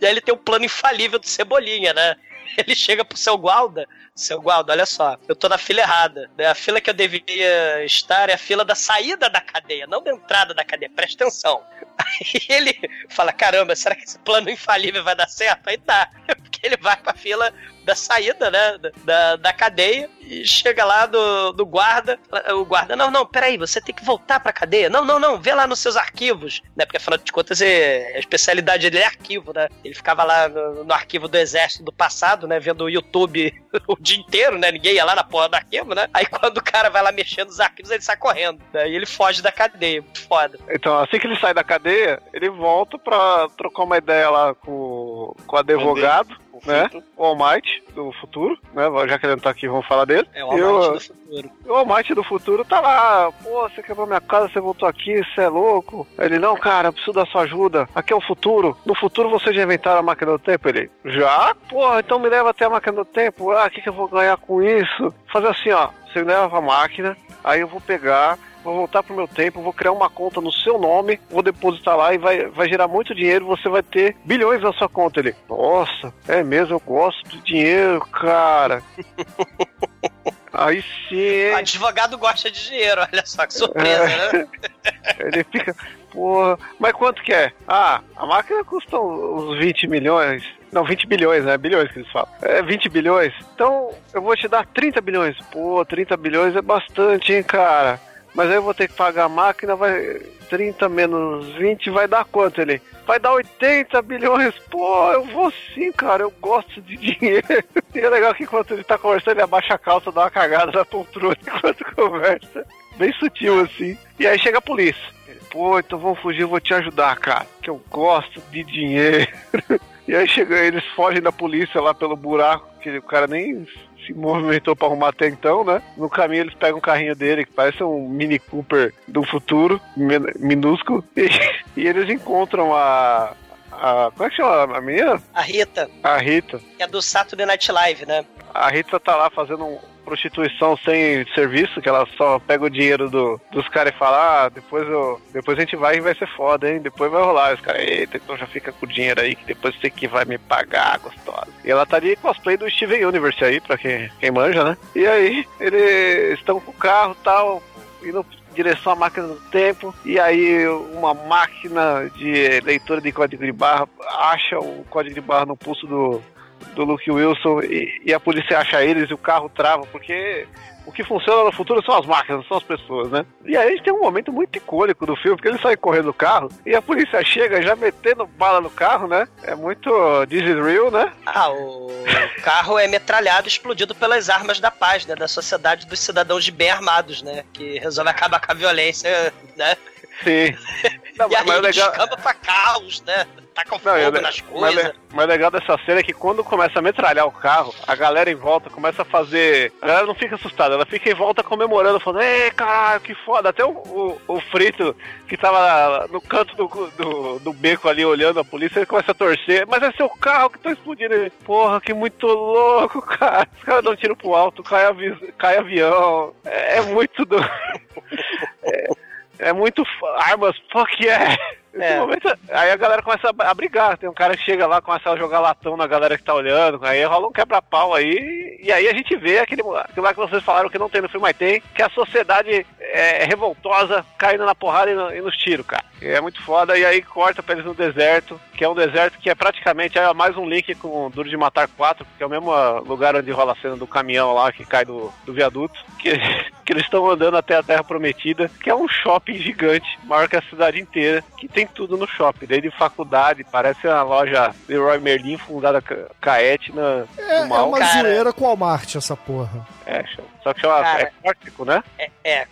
E aí ele tem um plano infalível do Cebolinha, né? Ele chega pro seu Gualda. Seu Gualda, olha só, eu tô na fila errada. né? A fila que eu deveria estar é a fila da saída da cadeia, não da entrada da cadeia. Presta atenção. Aí ele fala: caramba, será que esse plano infalível vai dar certo? Aí tá. Porque ele vai pra fila da saída, né? Da, da cadeia e chega lá do, do guarda. O guarda, não, não, peraí, você tem que voltar pra cadeia. Não, não, não, vê lá nos seus arquivos, né? Porque afinal de contas é, a especialidade dele é arquivo, né? Ele ficava lá no, no arquivo do exército do passado, né? Vendo o YouTube o dia inteiro, né? Ninguém ia lá na porra do arquivo, né? Aí quando o cara vai lá mexendo nos arquivos, ele sai correndo. Né? E ele foge da cadeia. Muito foda. Então, assim que ele sai da cadeia, ele volta pra trocar uma ideia lá com, com o advogado, né? O All Might do futuro, né? Já que ele não tá aqui, vamos falar dele. É o Almighty do futuro. O All Might do futuro tá lá. Pô, você quebrou minha casa, você voltou aqui, você é louco. Ele, não, cara, eu preciso da sua ajuda. Aqui é o futuro. No futuro vocês já inventaram a máquina do tempo? Ele, já? Porra, então me leva até a máquina do tempo. Ah, o que, que eu vou ganhar com isso? Fazer assim, ó. Você me leva pra máquina, aí eu vou pegar. Vou voltar pro meu tempo, vou criar uma conta no seu nome, vou depositar lá e vai, vai gerar muito dinheiro, você vai ter bilhões na sua conta. Ele, nossa, é mesmo, eu gosto de dinheiro, cara. Aí sim, O advogado gosta de dinheiro, olha só que surpresa, né? Ele fica, porra, mas quanto que é? Ah, a máquina custa uns 20 milhões. Não, 20 bilhões, né? Bilhões que eles falam. É 20 bilhões. Então eu vou te dar 30 bilhões. Pô, 30 bilhões é bastante, hein, cara? Mas aí eu vou ter que pagar a máquina, vai. 30 menos 20 vai dar quanto ele? Vai dar 80 bilhões. Pô, eu vou sim, cara. Eu gosto de dinheiro. E é legal que enquanto ele tá conversando, ele abaixa a calça, dá uma cagada na poltrona enquanto conversa. Bem sutil assim. E aí chega a polícia. Ele, Pô, então vamos fugir, eu vou te ajudar, cara. Que eu gosto de dinheiro. E aí chega, eles fogem da polícia lá pelo buraco, que o cara nem se movimentou pra arrumar até então, né? No caminho eles pegam o carrinho dele, que parece um Mini Cooper do futuro, min- minúsculo, e, e eles encontram a, a. Como é que chama a menina? A Rita, A Rita. que é do Saturday Night Live, né? A Rita tá lá fazendo um- prostituição sem serviço, que ela só pega o dinheiro do, dos caras e fala, ah, depois, eu, depois a gente vai e vai ser foda, hein? Depois vai rolar. E os caras, eita, então já fica com o dinheiro aí, que depois você que vai me pagar, gostosa. E ela tá de cosplay do Steven Universe aí, pra quem, quem manja, né? E aí, eles estão com o carro tal, indo direção à máquina do tempo, e aí uma máquina de leitura de código de barra acha o código de barra no pulso do, do Luke Wilson e, e a polícia acha eles e o carro trava, porque o que funciona no futuro são as máquinas, não são as pessoas, né? E aí a gente tem um momento muito icônico do filme, porque ele sai correndo do carro e a polícia chega já metendo bala no carro, né? É muito This is real, né? Ah, o carro é metralhado, explodido pelas armas da paz, né? Da sociedade dos cidadãos de bem armados, né? Que resolve acabar com a violência, né? Sim. Não, e aí mas ele legal- descamba pra caos, né? Taca Não, fogo e o nas le- mas, coisas. mas o legal dessa cena é que quando começa a metralhar o carro, a galera em volta começa a fazer. A galera não fica assustada, ela fica em volta comemorando, falando: Ei, caralho, que foda. Até o, o, o Frito, que tava no canto do, do, do beco ali olhando a polícia, ele começa a torcer: Mas é seu carro que tá explodindo. Ele, Porra, que muito louco, cara. Os caras dão tiro pro alto, cai, avi cai avião. É, é muito doido. É, é muito. Armas, fuck yeah. Nesse É. momento, aí a galera começa a, a brigar. Tem um cara que chega lá, começa a jogar latão na galera que tá olhando. Aí rola um quebra-pau aí. E aí a gente vê aquele, aquilo lá que vocês falaram que não tem no filme, mas tem. Que a sociedade é, revoltosa, caindo na porrada e, no- e nos tiros, cara. E é muito foda. E aí corta pra eles no deserto. Que é um deserto que é praticamente é mais um link com o Duro de Matar 4. Que é o mesmo ah, lugar onde rola a cena do caminhão lá que cai do, do viaduto. Que, que eles estão andando até a Terra Prometida. Que é um shopping gigante, maior que a cidade inteira. Que tem tudo no shopping, desde faculdade, parece uma loja Leroy Merlin fundada com a Etna É, é uma zoeira com o Walmart, essa porra. É, só que chama Cara. é córtico, né? É, é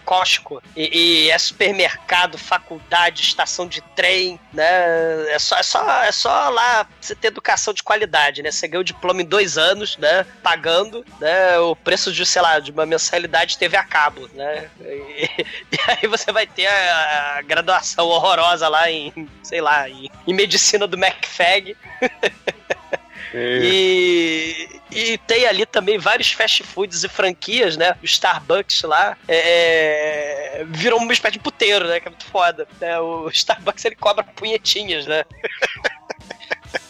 E, e é supermercado, faculdade, estação de trem, né? É só, é, só, é só lá você ter educação de qualidade, né? Você ganha o diploma em dois anos, né? Pagando, né? O preço de, sei lá, de uma mensalidade TV a cabo, né? E, e aí você vai ter a, a graduação horrorosa lá em, sei lá, em, em medicina do McFag. E, e tem ali também vários fast foods e franquias, né? O Starbucks lá é, virou uma espécie de puteiro, né? Que é muito foda. né? O Starbucks ele cobra punhetinhas, né?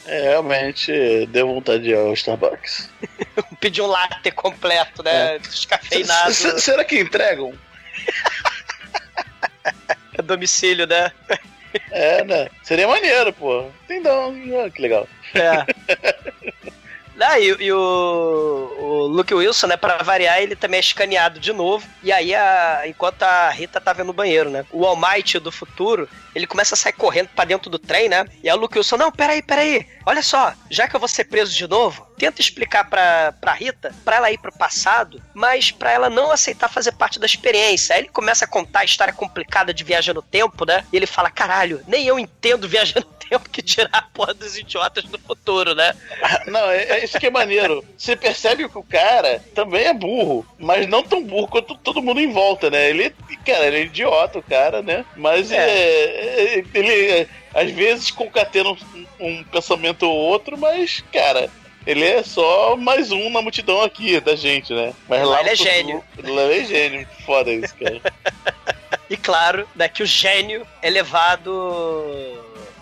É, realmente deu vontade ao Starbucks. Pedir um latte completo, né? Descafeinado. S- s- Será que entregam? É domicílio, né? É, né? Seria maneiro, pô. Entendão, ah, que legal. É. Ah, e, e o, o Luke Wilson, né, pra variar, ele também é escaneado de novo. E aí, a, enquanto a Rita tá vendo no banheiro, né? O All Might do futuro, ele começa a sair correndo pra dentro do trem, né? E aí o Luke Wilson, não, peraí, peraí. Olha só, já que eu vou ser preso de novo, tenta explicar pra, pra Rita, pra ela ir pro passado, mas pra ela não aceitar fazer parte da experiência. Aí ele começa a contar a história complicada de viagem no tempo, né? E ele fala, caralho, nem eu entendo viagem no tempo que tirar a porra dos idiotas do futuro, né? Não, é, é isso que é maneiro. Você percebe que o cara também é burro, mas não tão burro quanto todo mundo em volta, né? Ele, cara, ele é idiota, o cara, né? Mas É. é, é, ele, é, às vezes, concatena um, um pensamento ou outro, mas, cara. Ele é só mais um na multidão aqui da gente, né? Mas lá Ele é gênio. Ele é gênio. Foda isso, cara. E claro, né, que o gênio é levado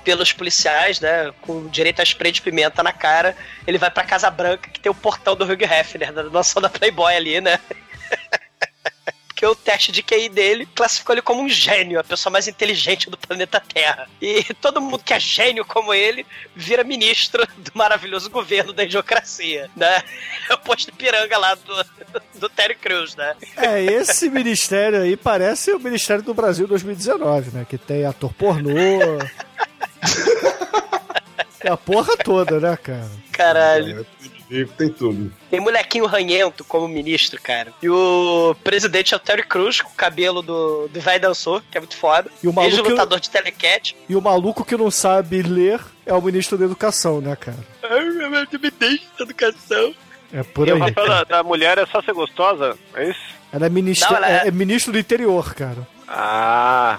pelos policiais, né, com direito a spray de pimenta na cara. Ele vai pra Casa Branca, que tem o portão do Hugh Hefner, da noção da Playboy ali, né? Porque o teste de QI dele classificou ele como um gênio, a pessoa mais inteligente do planeta Terra. E todo mundo que é gênio como ele vira ministro do maravilhoso governo da idiocracia, né? É o posto de piranga lá do, do Terry Crews, né? É, esse ministério aí parece o Ministério do Brasil 2019, né? Que tem ator pornô. É a porra toda, né, cara? Caralho. Rico, tem tudo. Tem molequinho ranhento como ministro, cara. E o presidente é o Terry Crews, com o cabelo do, do Vai Dançou, que é muito foda. E o maluco- Ex-lutador de telecat. E o maluco que não sabe ler é o ministro da Educação, né, cara? Ai, meu Deus, me deixa educação. É por E o aí. papel da, da mulher é só ser gostosa, é isso? Ela é, ministra... Não, ela é- é... é ministro do interior, cara. Ah,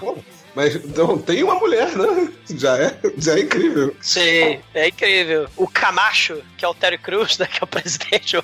Mas então, tem uma mulher, né? Já é, já é incrível. Sim, é incrível. O Camacho, que é o Terry Crews, né, que é o presidente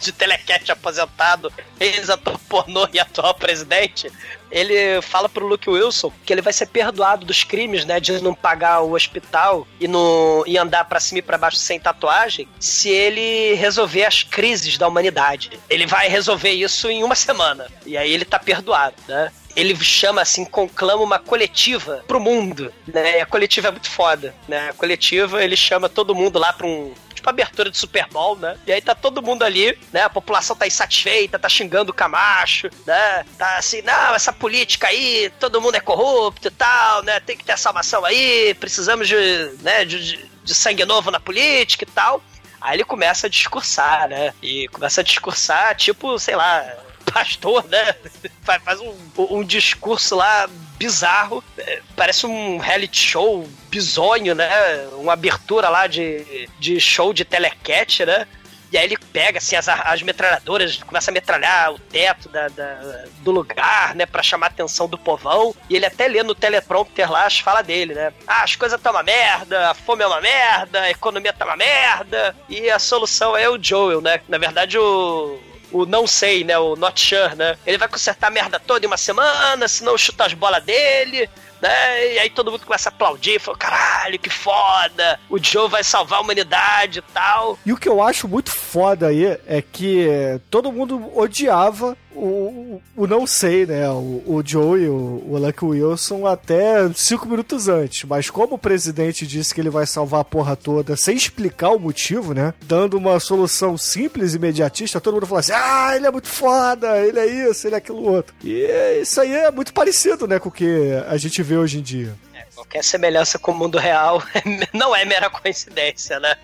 de telecat aposentado, ex-ator pornô e atual presidente, ele fala pro Luke Wilson que ele vai ser perdoado dos crimes, né, de não pagar o hospital e, no, e andar pra cima e pra baixo sem tatuagem, se ele resolver as crises da humanidade. Ele vai resolver isso em uma semana. E aí ele tá perdoado, né? Ele chama assim, conclama uma coletiva pro mundo, né? E a coletiva é muito foda, né? A coletiva, ele chama todo mundo lá pra um tipo abertura de Super Bowl, né? E aí tá todo mundo ali, né? A população tá insatisfeita, tá xingando o Camacho, né? Tá assim, não, essa política aí, todo mundo é corrupto e tal, né? Tem que ter salvação aí, precisamos de, né, de, de- de sangue novo na política e tal. Aí ele começa a discursar, né? E começa a discursar, tipo, sei lá, pastor, né? Faz um, um discurso lá bizarro, é, parece um reality show bizonho, né? Uma abertura lá de, de show de telecat, né? E aí ele pega assim, as, as metralhadoras, começa a metralhar o teto da, da- do lugar, né? Pra chamar a atenção do povão. E ele até lê no teleprompter lá as falas dele, né? Ah, as coisas estão uma merda, a fome é uma merda, a economia tá uma merda. E a solução é o Joel, né? Na verdade, o. O não sei, né? O not sure, né? Ele vai consertar a merda toda em uma semana, senão chuta as bolas dele né? E aí todo mundo começa a aplaudir, fala, caralho, que foda! O Joe vai salvar a humanidade e tal. E o que eu acho muito foda aí é que todo mundo odiava o, o não sei, né? O, o Joe e o, o Lucky Wilson até cinco minutos antes. Mas como o presidente disse que ele vai salvar a porra toda sem explicar o motivo, né? Dando uma solução simples e imediatista, todo mundo fala assim: ah, ele é muito foda, ele é isso, ele é aquilo outro. E isso aí é muito parecido, né, com o que a gente vê hoje em dia. Qualquer semelhança com o mundo real não é mera coincidência, né?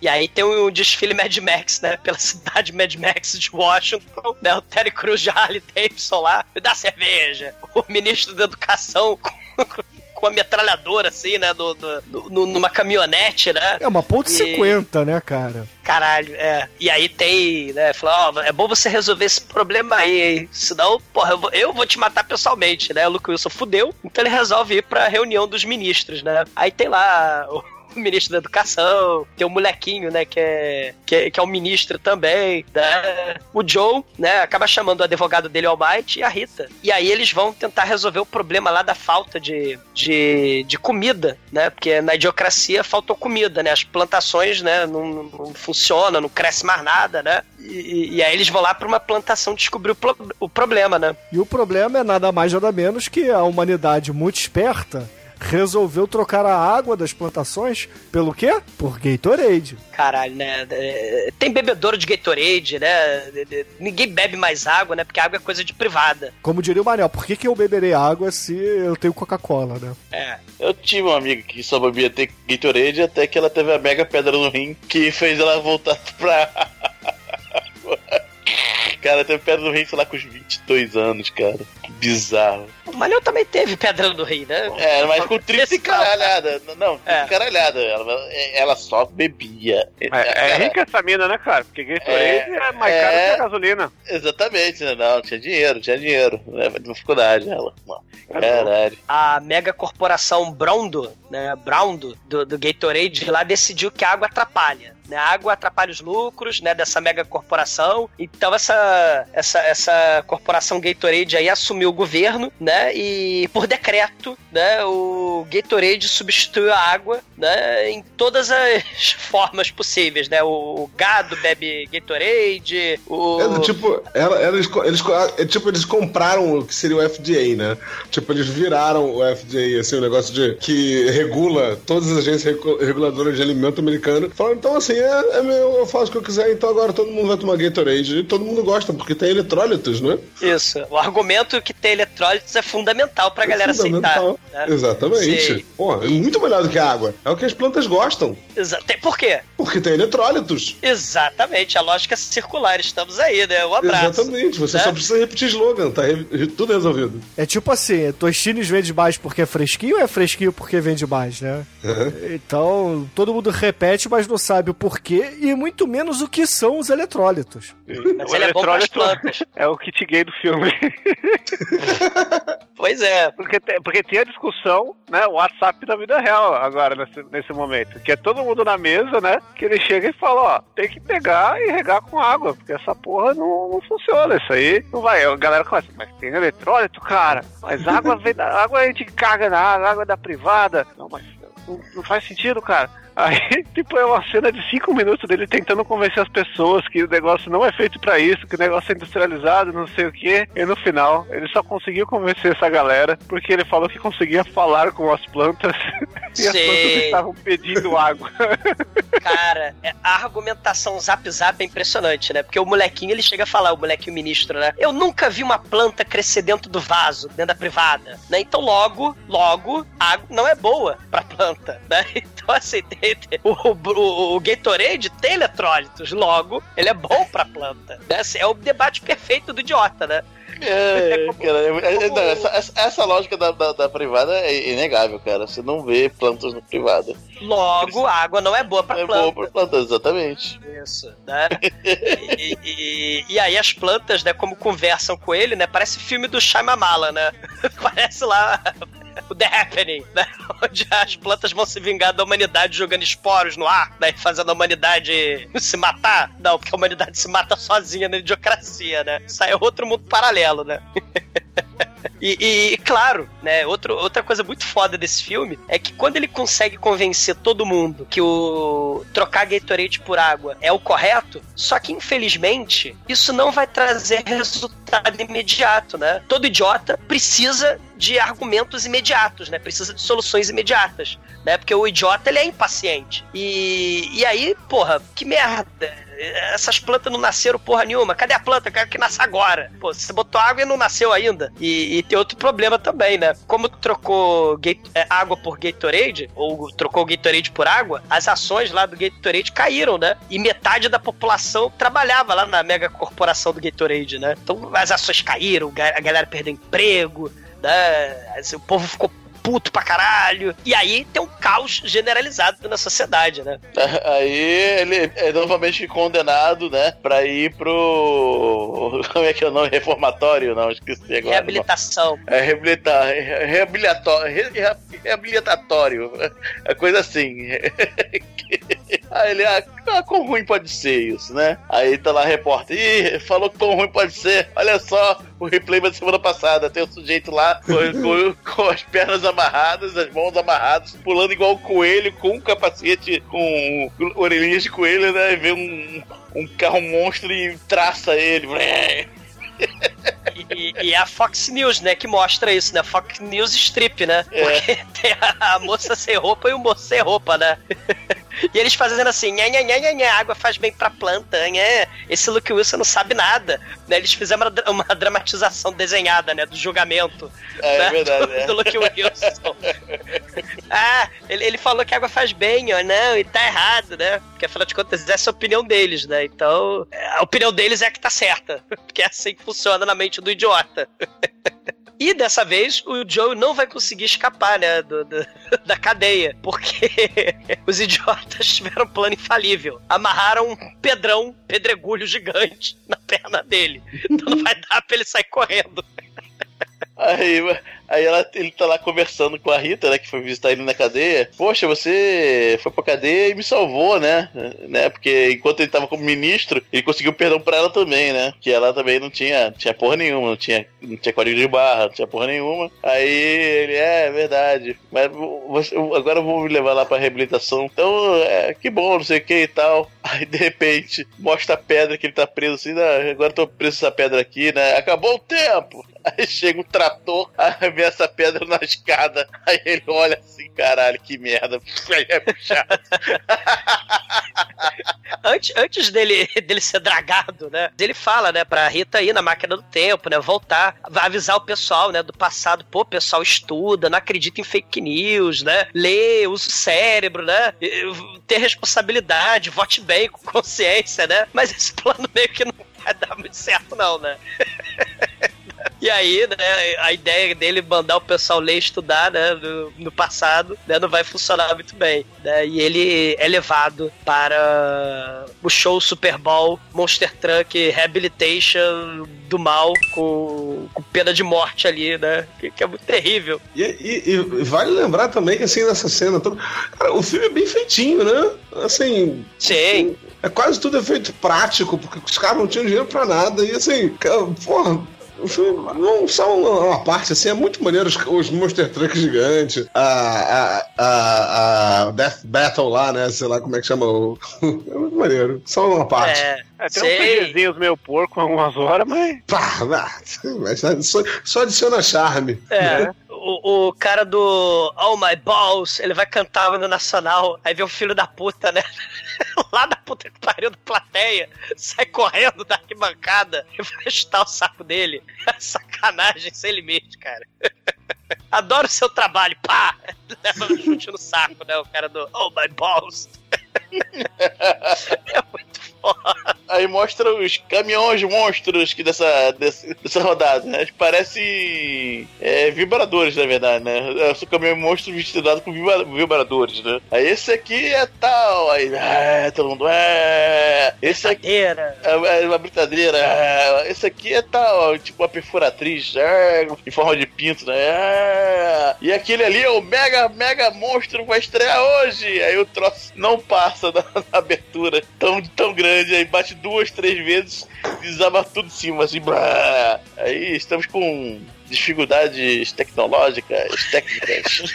E aí tem o desfile Mad Max, né? Pela cidade Mad Max de Washington, né? O Terry Crews de Harley Davidson lá, dá cerveja. O ministro da Educação com a metralhadora, assim, né? Do, numa caminhonete, né? É uma ponto E- 50, né, cara? Caralho, é. E aí tem, né? Falou, ó, é bom você resolver esse problema aí, hein? Senão, porra, eu vou, eu vou te matar pessoalmente, né? O Luke Wilson fudeu, então ele resolve ir pra reunião dos ministros, né? Aí tem lá o ministro da educação, tem o molequinho, né, que é, que é, que é o ministro também, né? O Joe, né, acaba chamando o advogado dele, o Almighty, e a Rita. E aí eles vão tentar resolver o problema lá da falta de, de, de comida, né? Porque na idiocracia faltou comida, né? As plantações, né, não, não funcionam, não cresce mais nada, né? E, e aí eles vão lá pra uma plantação descobrir o, pro- o problema, né? E o problema é nada mais nada menos que a humanidade muito esperta resolveu trocar a água das plantações pelo quê? Por Gatorade. Caralho, né? É, Tem bebedouro de Gatorade, né? De- de- Ninguém bebe mais água, né? Porque água é coisa de privada. Como diria o Manel, por que, que eu beberei água se eu tenho Coca-Cola, né? É. Eu tive uma amiga que só bebia ter Gatorade até que ela teve a mega pedra no rim que fez ela voltar pra. Cara, teve pedra no rim, sei lá, com uns 22 anos, cara. Bizarro. O Manel também teve pedra no rim, né? É, mas com 30 e caralhada. Não, 30 É. caralhada. Ela, ela só bebia. É, é rica essa mina, né, cara? Porque Gatorade é, mais caro que a gasolina. Exatamente, né? não, tinha dinheiro, tinha dinheiro. Né? Dificuldade, ela. Caralho. A mega corporação Browndo, né? Browndo, do, do Gatorade, lá decidiu que a água atrapalha. Né? A água atrapalha os lucros, né? Dessa mega corporação. Então essa, essa, essa corporação Gatorade aí assumiu o governo, né? E por decreto, né? O Gatorade substituiu a água, né? Em todas as formas possíveis, né? O, o gado bebe Gatorade, o... É, tipo, eles, eles, co- é, tipo, eles compraram o que seria o FDA, né? Tipo, eles viraram o FDA, assim, o negócio de que regula todas as agências reguladoras de alimento americano. Falaram, então assim, é, é meu, eu faço o que eu quiser, então agora todo mundo vai tomar Gatorade. E todo mundo gosta, porque tem eletrólitos, né? Isso. O argumento que tem eletrólitos é fundamental pra galera fundamental. aceitar. né? Exatamente. Sei. Pô, é muito melhor do que a água. É o que as plantas gostam. Exa- tem- Por quê? Porque tem eletrólitos. Exatamente, a lógica circular. Estamos aí, né? Um abraço. Exatamente. Você né? só precisa repetir slogan, tá re- tudo resolvido. É tipo assim, Tostines vende mais porque é fresquinho ou é fresquinho porque vende mais, né? Então, todo mundo repete, mas não sabe o porquê e muito menos o que são os eletrólitos. Mas ele é bom pras eletrólito plantas. é o kit gay do filme. Pois é. Porque tem, porque tem a discussão, né? O WhatsApp da vida real agora, nesse, nesse momento. Que é todo mundo na mesa, né? Que ele chega e fala, ó, tem que pegar e regar com água, porque essa porra não, não funciona. Isso aí não vai. A galera começa, mas tem eletrólito, cara. Mas água vem da. Água a gente caga na água, água é da privada. Não, mas não, não faz sentido, cara. Aí, tipo, é uma cena de cinco minutos dele tentando convencer as pessoas que o negócio não é feito pra isso, que o negócio é industrializado, não sei o quê. E no final, ele só conseguiu convencer essa galera porque ele falou que conseguia falar com as plantas e as plantas estavam pedindo água. Cara, é- a argumentação zap zap é impressionante, né? Porque o molequinho ele chega a falar, o molequinho ministro, né? Eu nunca vi uma planta crescer dentro do vaso, dentro da privada, né? Então logo, logo, a água não é boa pra planta, né? Então assim, tem- o, o, o Gatorade tem eletrólitos, logo, ele é bom pra planta? Assim, É o debate perfeito do idiota, né? É, cara, é- é- não, essa, essa- essa lógica da, da- da privada é inegável, cara. Você não vê plantas no privado. Logo, a água não é boa pra É planta. boa pra plantas, exatamente. Isso, né? E, e- e aí as plantas, né, como conversam com ele, né? Parece filme do Shyamala, né? Parece lá o The Happening, né? Onde as plantas vão se vingar da humanidade jogando esporos no ar, né? Fazendo a humanidade se matar. Não, porque a humanidade se mata sozinha na idiocracia, né? Isso aí é outro mundo paralelo, né? E, e, claro, né, outro, outra coisa muito foda desse filme é que quando ele consegue convencer todo mundo que o trocar Gatorade por água é o correto, só que infelizmente isso não vai trazer resultado imediato, né? Todo idiota precisa de argumentos imediatos, né? Precisa de soluções imediatas, né? Porque o idiota ele é impaciente. E, e aí, porra, que merda. Essas plantas não nasceram porra nenhuma. Cadê a planta? Eu quero que nasça agora. Pô, você botou água e não nasceu ainda. E, e tem outro problema também, né? Como trocou é, água por Gatorade, ou trocou Gatorade por água, as ações lá do Gatorade caíram, né? E metade da população trabalhava lá na mega corporação do Gatorade, né? Então as ações caíram, a galera perdeu emprego, né? O povo ficou puto pra caralho. E aí tem um caos generalizado na sociedade, né? Aí ele é novamente condenado, né? Pra ir pro. Como é que é o nome? Reformatório? Não, esqueci agora. Reabilitação. É reabilitar, reabilitatório, re- reabilitatório, é coisa assim. Aí ele, ah, ah, quão ruim pode ser isso, né? Aí tá lá a repórter, ih, falou quão ruim pode ser. Olha só o replay da semana passada, tem o sujeito lá com, com- com as pernas amarradas, as mãos amarradas, pulando igual o coelho, com um capacete, com orelhinhas de coelho, né? E vê um, um carro monstro e traça ele. E, e é a Fox News, né, que mostra isso, né? Fox News Strip, né? É. Porque tem a, a moça sem roupa e o moço sem roupa, né? E eles fazendo assim, nha, nha, nha, nha, água faz bem pra planta, nha. esse Luke Wilson não sabe nada. Né? Eles fizeram uma, uma dramatização desenhada, né, do julgamento. É, né, é verdade, do, é. do Luke Wilson. ah, ele, ele falou que a água faz bem, ó, não, e tá errado, né? Porque afinal de contas, essa é a opinião deles, né? Então, a opinião deles é a que tá certa. Porque é assim que funciona na mente do idiota. E dessa vez o Joe não vai conseguir escapar, né, do- do- da cadeia, porque os idiotas tiveram um plano infalível. Amarraram um pedrão, pedregulho gigante na perna dele. Então não vai dar pra ele sair correndo. Aí, aí ela, ele tá lá conversando com a Rita, né? Que foi visitar ele na cadeia. Poxa, você foi pra cadeia e me salvou, né? né? Porque enquanto ele tava como ministro, ele conseguiu perdão pra ela também, né? Que ela também não tinha, tinha porra nenhuma, não tinha, não tinha código de barra, não tinha porra nenhuma. Aí ele, é, é verdade. Mas você, agora eu vou me levar lá pra reabilitação. Então, é, que bom, não sei o que e tal. Aí de repente, mostra a pedra que ele tá preso assim, "Ah, agora eu tô preso essa pedra aqui, né? Acabou o tempo! Aí chega um trator, vê essa pedra na escada. Aí ele olha assim, caralho, que merda. Aí é puxado. Antes, antes dele, dele ser dragado, né? Ele fala, né, pra Rita ir na máquina do tempo, né? Voltar, vai avisar o pessoal, né, do passado. Pô, pessoal estuda, não acredita em fake news, né? Lê, usa o cérebro, né? Ter responsabilidade, vote bem, com consciência, né? Mas esse plano meio que não vai dar muito certo, não, né? E aí, né, a ideia dele mandar o pessoal ler e estudar, né, no, no passado, né, não vai funcionar muito bem, né, e ele é levado para o show Super Bowl Monster Truck Rehabilitation do mal com, com pena de morte ali, né, que, que é muito terrível. E, e- e vale lembrar também que, assim, nessa cena toda. Cara, o filme é bem feitinho, né? Assim. Sim. É quase tudo efeito prático, porque os caras não tinham dinheiro pra nada. E assim, cara, porra. O filme não só uma, uma parte, assim, é muito maneiro os, os Monster Truck gigantes, a, a, a, a Death Battle lá, né? Sei lá como é que chama o. é muito maneiro. Só uma parte. É, É, tem uns CGzinhos meio porco algumas horas, mas. Pá, mas só, só adiciona charme. É, o, o cara do Oh My Balls, ele vai cantar no Nacional, aí vê o filho da puta, né? Lá da puta que pariu da plateia, sai correndo da arquibancada e vai chutar o saco dele. Sacanagem sem limite, cara. Adoro o seu trabalho, pá! Leva um chute no saco, né? O cara do Oh My Balls. é muito. aí mostra os caminhões monstros que dessa, dessa, dessa rodada, né? Parece é, vibradores, na verdade, né? São caminhões monstros misturados com vibra- vibradores, né? Aí esse aqui é tal, aí é, todo mundo é. Esse aqui é, é uma brincadeira, é, esse aqui é tal, tipo uma perfuratriz, é, em forma de pinto, né? É. E aquele ali é o mega, mega monstro vai estrear hoje. Aí o troço não passa na, na abertura tão, tão grande, aí bate duas, três vezes, desaba tudo em cima, assim, blá. Aí estamos com dificuldades tecnológicas, técnicas.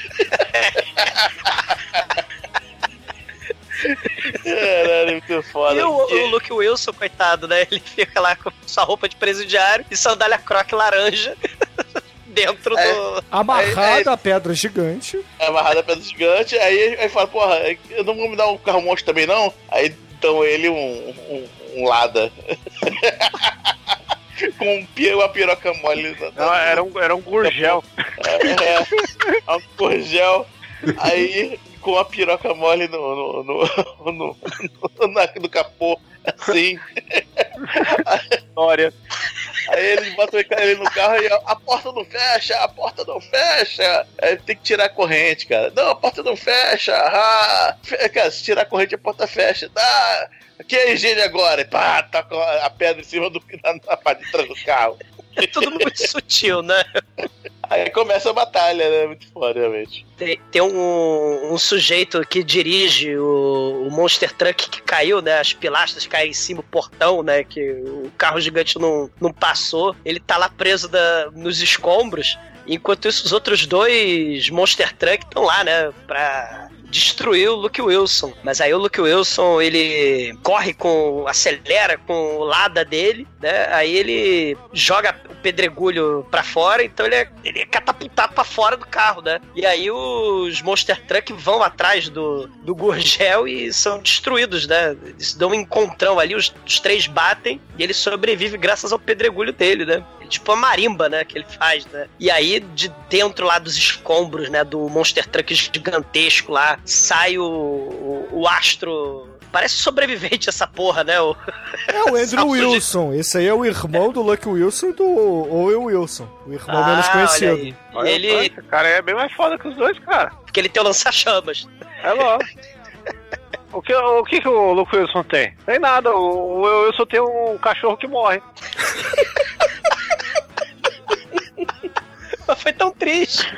Caralho, muito foda. E o, o Luke Wilson, coitado, né? Ele fica lá com sua roupa de presidiário e sandália croque laranja dentro do. Amarrado a pedra gigante. É amarrado a pedra gigante, aí aí fala, porra, eu não vou me dar um carro monstro também não? Aí dão ele um, um, um Lada. Com um uma piroca mole. Não, era um, era um gurgel. É, é, um gurgel. Aí, com a piroca mole no, no, no, no, no, na- no capô, assim. História. Aí eles botam ele no carro e a, a porta não fecha, a porta não fecha. Aí tem que tirar a corrente, cara. Não, a porta não fecha. Ah, cara, se tirar a corrente, a porta fecha. Dá. Aqui é a higiene agora. E pá, toca a pedra em cima do, na, na parte de trás do carro. É tudo muito sutil, né? Aí começa a batalha, né? Muito foda, realmente. Tem, tem um, um sujeito que dirige o, o Monster Truck que caiu, né? As pilastras caem em cima, o portão, né? Que o carro gigante não, não passou. Ele tá lá preso da- nos escombros. Enquanto isso, os outros dois Monster Truck estão lá, né? Pra destruir o Luke Wilson. Mas aí o Luke Wilson, ele corre com. acelera com o Lada dele, né? Aí ele joga o pedregulho pra fora, então ele é, ele é catapultado pra fora do carro, né? E aí os Monster Truck vão atrás do, do Gurgel e são destruídos, né? Eles dão um encontrão ali, os, os três batem e ele sobrevive graças ao pedregulho dele, né? Tipo a marimba, né? Que ele faz, né? E aí, de dentro lá dos escombros, né? Do Monster Truck gigantesco lá, sai o, o, o astro. Parece sobrevivente essa porra, né? O... É o Andrew Wilson. Esse aí é o irmão do Luke Wilson e do Owen Wilson. O irmão Ah, menos olha conhecido. aí. Olha Ele- esse cara é bem mais foda que os dois, cara. Porque ele tem o lança-chamas. É lógico. O que, o que, que o Luke Wilson tem? Tem nada, o, o Wilson tem um cachorro que morre. Mas foi tão triste.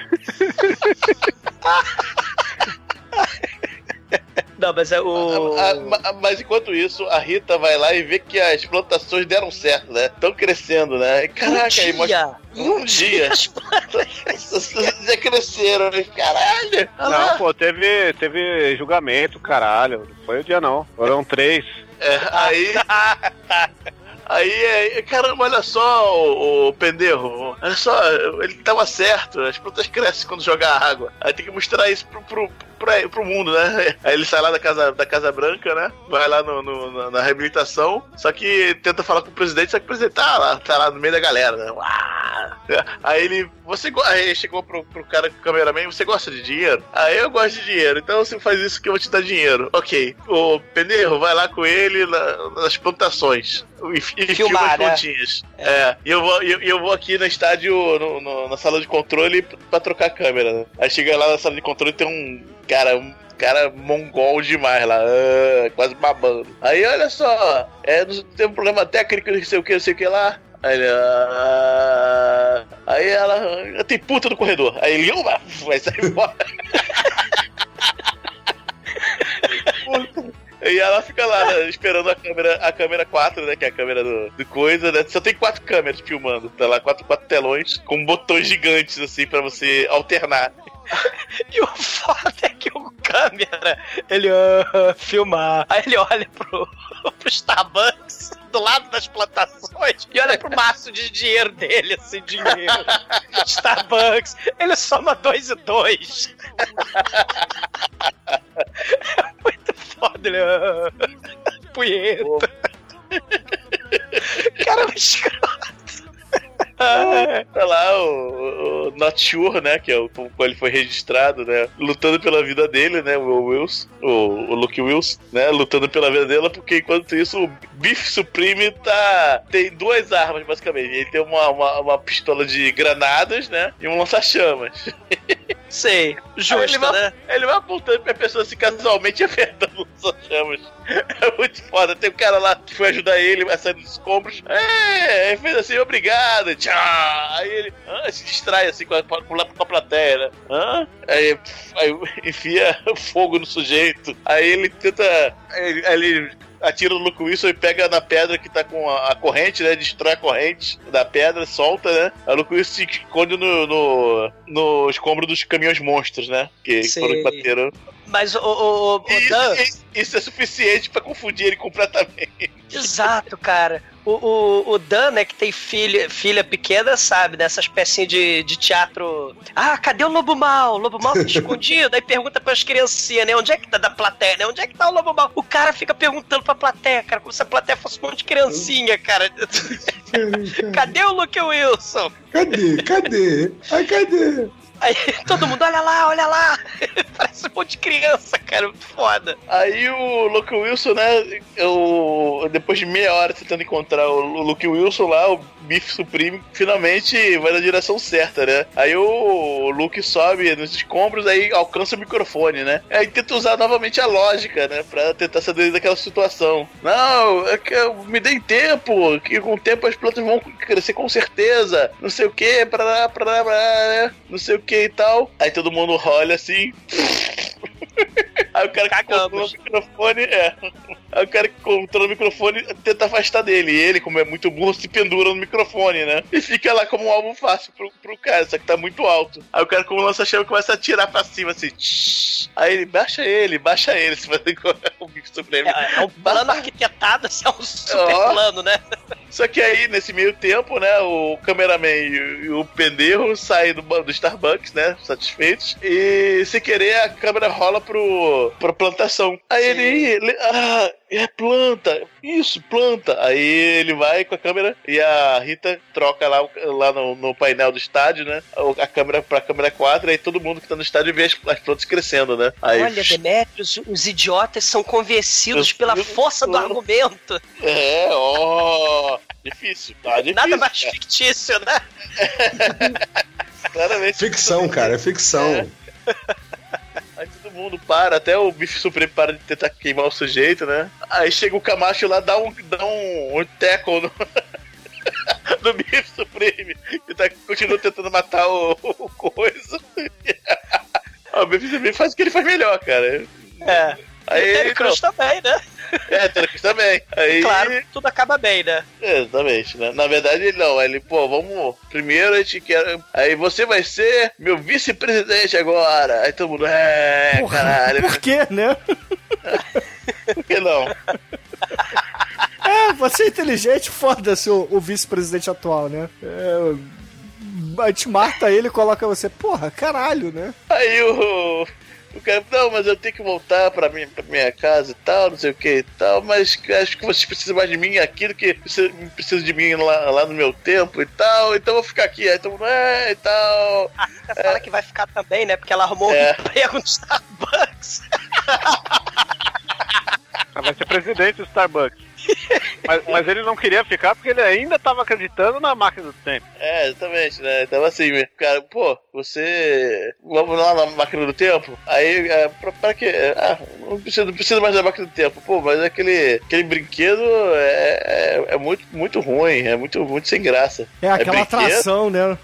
Não, mas é o. Ah, ma- mas enquanto isso, a Rita vai lá e vê que as plantações deram certo, né? Estão crescendo, né? Caraca, um aí dia, mostra. Um dia. as plantas- Já cresceram, né? Caralho! Não, pô, teve, teve julgamento, caralho. Não foi o dia, não. Foram três. É, aí. Aí, é, caramba, olha só, o, o pendejo. Olha só, ele tava certo. As plantas crescem quando jogar água. Aí tem que mostrar isso pro, pro, pro, pro mundo, né? Aí ele sai lá da Casa, da casa Branca, né? Vai lá no, no- na, reabilitação. Só que tenta falar com o presidente, só que o presidente tá lá, tá lá no meio da galera, né? Uá! Aí ele. Você Aí chegou pro, pro cara, pro cameraman, você gosta de dinheiro? Aí eu gosto de dinheiro, então você faz isso que eu vou te dar dinheiro. Ok. O Penderro, vai lá com ele na- nas plantações. E, e filma as né? plantinhas. É. E eu vou, eu, eu vou aqui no estádio, no- no- na sala de controle, pra trocar a câmera. né? Aí chega lá na sala de controle e tem um cara. Um, Cara mongol demais lá, ah, quase babando. Aí olha só, é, tem um problema técnico, não sei o que, não sei o que lá. Aí, ele, ah, aí ela. Tem puta no corredor. Aí ele uma, vai sair fora. E ela fica lá né, esperando a câmera, a câmera 4, né? Que é a câmera do, do coisa, né? Só tem quatro câmeras filmando. Tá lá, quatro, quatro telões com botões gigantes, assim, pra você alternar. E o foda é que o câmera, ele ah, filmar. Aí ele olha pro, pro Starbucks do lado das plantações e olha pro maço de dinheiro dele, assim, dinheiro. Starbucks, ele soma dois e dois. É muito foda, ele. ah, punheta. Cara, é escroto. tá lá o, o Not Sure, né? Que é o qual ele foi registrado, né? Lutando pela vida dele, né? O Wills, o, o Luke Wills, né? Lutando pela vida dela, porque enquanto isso o Beef Supreme tá. tem duas armas, basicamente. Ele tem uma, uma, uma pistola de granadas, né? E um lança-chamas. Sei, justo, ele vai, né? Ele vai apontando pra pessoa assim casualmente apertando os chamas. É muito foda. Tem um cara lá que foi ajudar ele a sair dos escombros. É, ele fez assim, obrigado. Tchau. Aí ele ah, se distrai assim com a, com a, com a plateia, né? Hã? Aí, aí enfia fogo no sujeito. Aí ele tenta. Aí, aí ele atira no Luke Wilson e pega na pedra que tá com a, a corrente, né? Destrói a corrente da pedra, solta, né? O Luke Wilson se esconde no, no, no escombro dos caminhões monstros, né? Que Sei. foram que bateram. Mas o, o, o, o Isso, Dan. isso- isso é suficiente pra confundir ele completamente. Exato, cara. O, o, o Dan, né, que tem filha, filha pequena, sabe, dessas pecinhas de, de teatro. Ah, cadê o lobo mal? O lobo mal tá escondido. Aí pergunta pras criancinhas, né? Onde é que tá da plateia, né? Onde é que tá o lobo mal? O cara fica perguntando pra plateia, cara, como se a plateia fosse um monte de criancinha, cara. cadê o Luke Wilson? Cadê? Cadê? Ai, cadê? Aí todo mundo, olha lá, olha lá. Parece um monte de criança, cara. Muito foda. Aí o Luke Wilson, né? Eu, depois de meia hora tentando encontrar o Luke Wilson lá, o Biff Supreme, finalmente vai na direção certa, né? Aí o Luke sobe nos escombros, aí alcança o microfone, né? Aí tenta usar novamente a lógica, né? Pra tentar sair daquela situação. Não, é me dei tempo, que com o tempo as plantas vão crescer com certeza. Não sei o que, pra pra pra né? Não sei o que e tal. Aí todo mundo olha assim. Aí o cara que controla o microfone, é. Aí o cara que controla o microfone tenta afastar dele. E ele, como é muito burro, se pendura no microfone, né? E fica lá como um alvo fácil pro, pro cara, só que tá muito alto. Aí o cara, como lança-chama, começa a atirar pra cima, assim. tsh. Aí ele, baixa ele, baixa ele, se fazer com o bicho supremo. É, é um plano arquitetado, assim, é um super Ó. plano, né? Só que aí, nesse meio tempo, né, o cameraman e, o- pendeiro saem do, do Starbucks, né, satisfeitos, e sem querer a câmera rola pro, pra plantação. Aí ele, ele, ah, é planta, isso, planta. Aí ele vai com a câmera e a Rita troca lá, lá no, no painel do estádio, né, a câmera pra câmera 4, aí todo mundo que tá no estádio vê as, as plantas crescendo, né. Aí, Olha, Demetrius, os idiotas são convencidos pela força do argumento. É, ó, difícil, tá difícil. Nada mais cara. fictício, né? Claramente. Ficção, cara, é ficção. Todo mundo para, até o bife supremo para de tentar queimar o sujeito, né? Aí chega o Camacho lá, dá um, dá um, um no, no bife supremo e tá, continua tentando matar o, o coisa. Ah, o bife supremo faz o que ele faz melhor, cara. É. Aí, e o Terry Crews também, né? É, Terry Crews também. Aí, Claro, tudo acaba bem, né? Exatamente, né? Na verdade, ele não. Ele, pô, vamos. Primeiro a gente quer. Aí você vai ser meu vice-presidente agora. Aí todo mundo. É, Porra, caralho. Por quê, né? Por que não? É, você é inteligente, foda-se o, o vice-presidente atual, né? É, a gente mata ele e coloca você. Porra, caralho, né? Aí o. O cara, não, mas eu tenho que voltar pra minha, pra minha casa e tal, não sei o que e tal, mas acho que vocês precisam mais de mim aqui do que você precisa de mim lá, lá no meu tempo e tal, então eu vou ficar aqui. Aí todo mundo, é e tal. A Rita fala que vai ficar também, né? Porque ela arrumou É. um emprego no Starbucks. Ela vai ser presidente do Starbucks. mas, mas ele não queria ficar porque ele ainda tava acreditando na máquina do tempo. É, exatamente, né? Então assim, cara, pô, você. Vamos lá na máquina do tempo? Aí, é, pra, pra quê? Ah, não precisa, não precisa mais da máquina do tempo. Pô, mas aquele, aquele brinquedo é, é, é muito, muito ruim, é muito, muito sem graça. É aquela brinquedo, atração, né?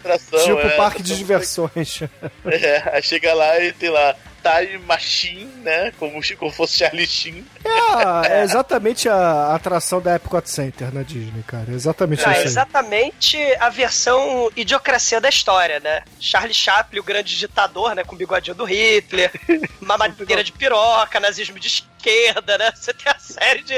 atração, tipo é, parque de atração- diversões. É, aí chega lá e tem lá Time Machine, né? Como, como fosse Charlie Sheen. É, é exatamente a atração da Epcot Center na Disney, cara. É exatamente Ah, isso aí. exatamente a versão idiocracia da história, né? Charlie Chaplin, o grande ditador, né? Com o bigodinho do Hitler, mamadeira de piroca, nazismo de esquerda, né? Você tem a série de,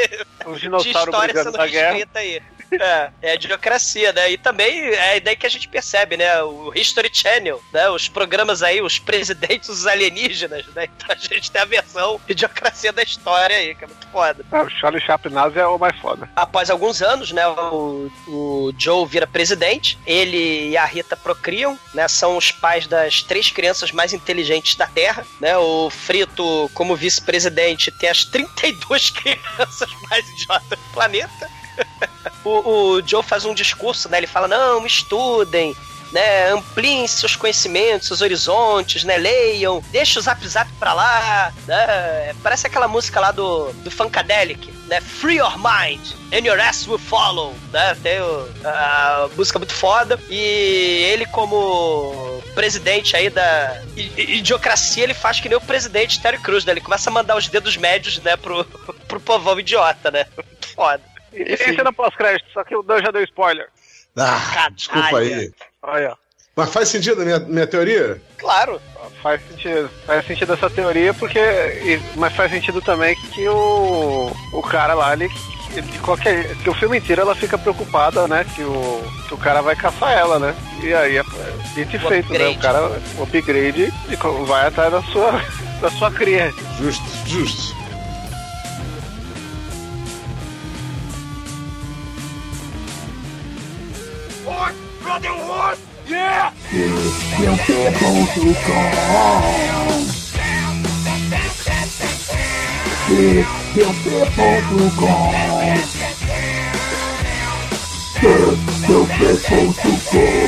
Um de história sendo reescrita aí. É, é a idiocracia, né? E também é daí que a gente percebe, né? O History Channel, né? Os programas aí, os presidentes, os alienígenas, né? Então a gente tem a versão idiocracia da história aí, que é muito foda. Ah, o Charlie Chaplin nazi é o mais foda. Após alguns anos, né, o, o Joe vira presidente, ele e a Rita procriam, né, são os pais das três crianças mais inteligentes da Terra, né, o Frito, como vice-presidente, tem as 32 crianças mais idiotas do planeta. O, o Joe faz um discurso, né, ele fala, não, estudem, né, ampliem seus conhecimentos, seus horizontes, né, leiam, deixa o Zap Zap pra lá, né, parece aquela música lá do, do Funkadelic, né, Free Your Mind and Your Ass Will Follow, né, tem o, a música muito foda, e ele como presidente aí da idiocracia, ele faz que nem o presidente Terry Crews, né, ele começa a mandar os dedos médios, né, pro, pro povão idiota, né, muito foda. E tem cena pós-crédito, só que o Dan já deu spoiler. Ah, desculpa aí. Olha. Mas faz sentido a minha, minha teoria? Claro. Faz sentido. Faz sentido essa teoria, porque. e- Mas faz sentido também que o. O cara lá, ele. de qualquer, que o filme inteiro ela fica preocupada, né? Que o, que o cara vai caçar ela, né? E aí é dito e O feito, né? O upgrade. cara, o upgrade, e vai atrás da sua, da sua cria. Justo, justo. horse, brother horse? Yeah! You're supposed to go. You're to go. To go. To go.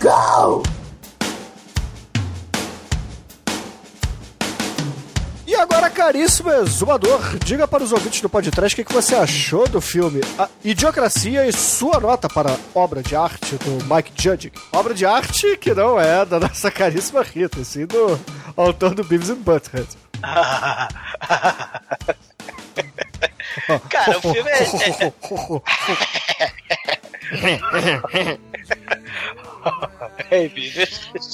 Go! E agora, caríssimo exumador, diga para os ouvintes do podcast o que, você achou do filme A Idiocracia e sua nota para obra de arte do Mike Judge. Obra de arte que não é da nossa caríssima Rita, sim do autor do Beavis and Butthead. Cara, o filme é. Hey, bicho,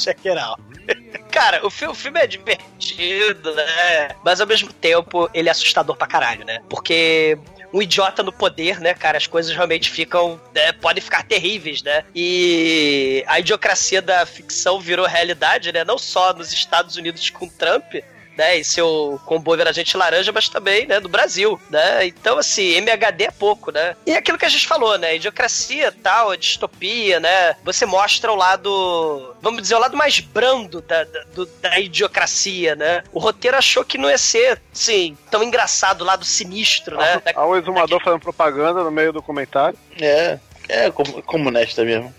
check it out. Cara, o filme, o filme é divertido, né? Mas ao mesmo tempo, ele é assustador pra caralho, né? Porque um idiota no poder, né, cara, as coisas realmente ficam. né, podem ficar terríveis, né? E a idiocracia da ficção virou realidade, né? Não só nos Estados Unidos com Trump, né, e seu comboio viragente laranja, mas também, né, do Brasil, né? Então, assim, MHD é pouco, né? E é aquilo que a gente falou, né? Idiocracia, tal, a distopia, né? Você mostra o lado, vamos dizer, o lado mais brando da, da, do- da idiocracia, né? O roteiro achou que não ia ser, assim, tão engraçado, o lado sinistro, né? Olha o exumador fazendo propaganda no meio do comentário. É, é como, comunista mesmo.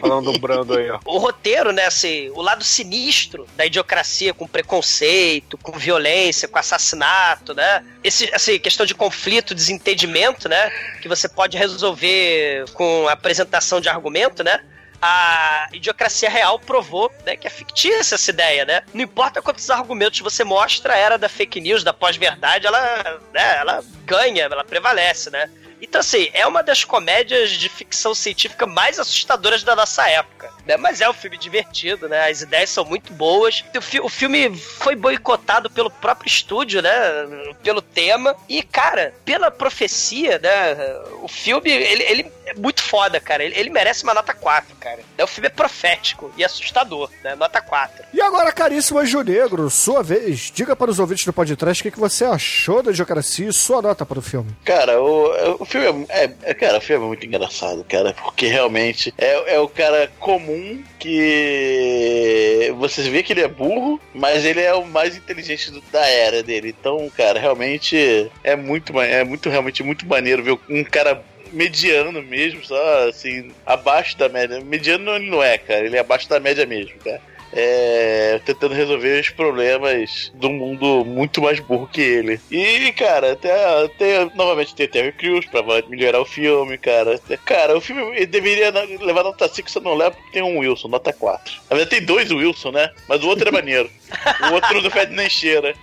Falando do Brando aí, ó. o roteiro, né, assim, o lado sinistro da idiocracia com preconceito, com violência, com assassinato, né? Esse, assim, questão de conflito, desentendimento, né? Que você pode resolver com a apresentação de argumento, né? A idiocracia real provou né, que é fictícia essa ideia, né? Não importa quantos argumentos você mostra, a era da fake news, da pós-verdade, ela, né, ela ganha, ela prevalece, né? Então, assim, é uma das comédias de ficção científica mais assustadoras da nossa época. Né? Mas é um filme divertido, né? As ideias são muito boas. O, fi- o filme foi boicotado pelo próprio estúdio, né? Pelo tema. E, cara, pela profecia, né? O filme, ele, ele é muito foda, cara. Ele, ele merece uma nota 4, cara. O filme é profético e assustador, né? Nota 4. E agora, caríssimo Anjo Negro, sua vez, diga para os ouvintes do podcast o que, que você achou da Idiocracia e sua nota para o filme. Cara, o, o filme é, é- é- Cara, o filme é muito engraçado, cara, porque realmente é, é o cara comum que você vê que ele é burro, mas ele é o mais inteligente do- da era dele. Então, cara, realmente é muito, é muito realmente muito maneiro ver um cara mediano mesmo, só assim, abaixo da média. Mediano ele não é, cara, ele é abaixo da média mesmo, cara. É, tentando resolver os problemas do mundo muito mais burro que ele. E, cara, até, novamente tem Terry Crews pra melhorar o filme, cara. Cara, o filme deveria levar nota 5, você não leva porque tem um Wilson, nota 4. Na verdade tem dois Wilson, né? Mas o outro é maneiro. O outro não fede nem cheira.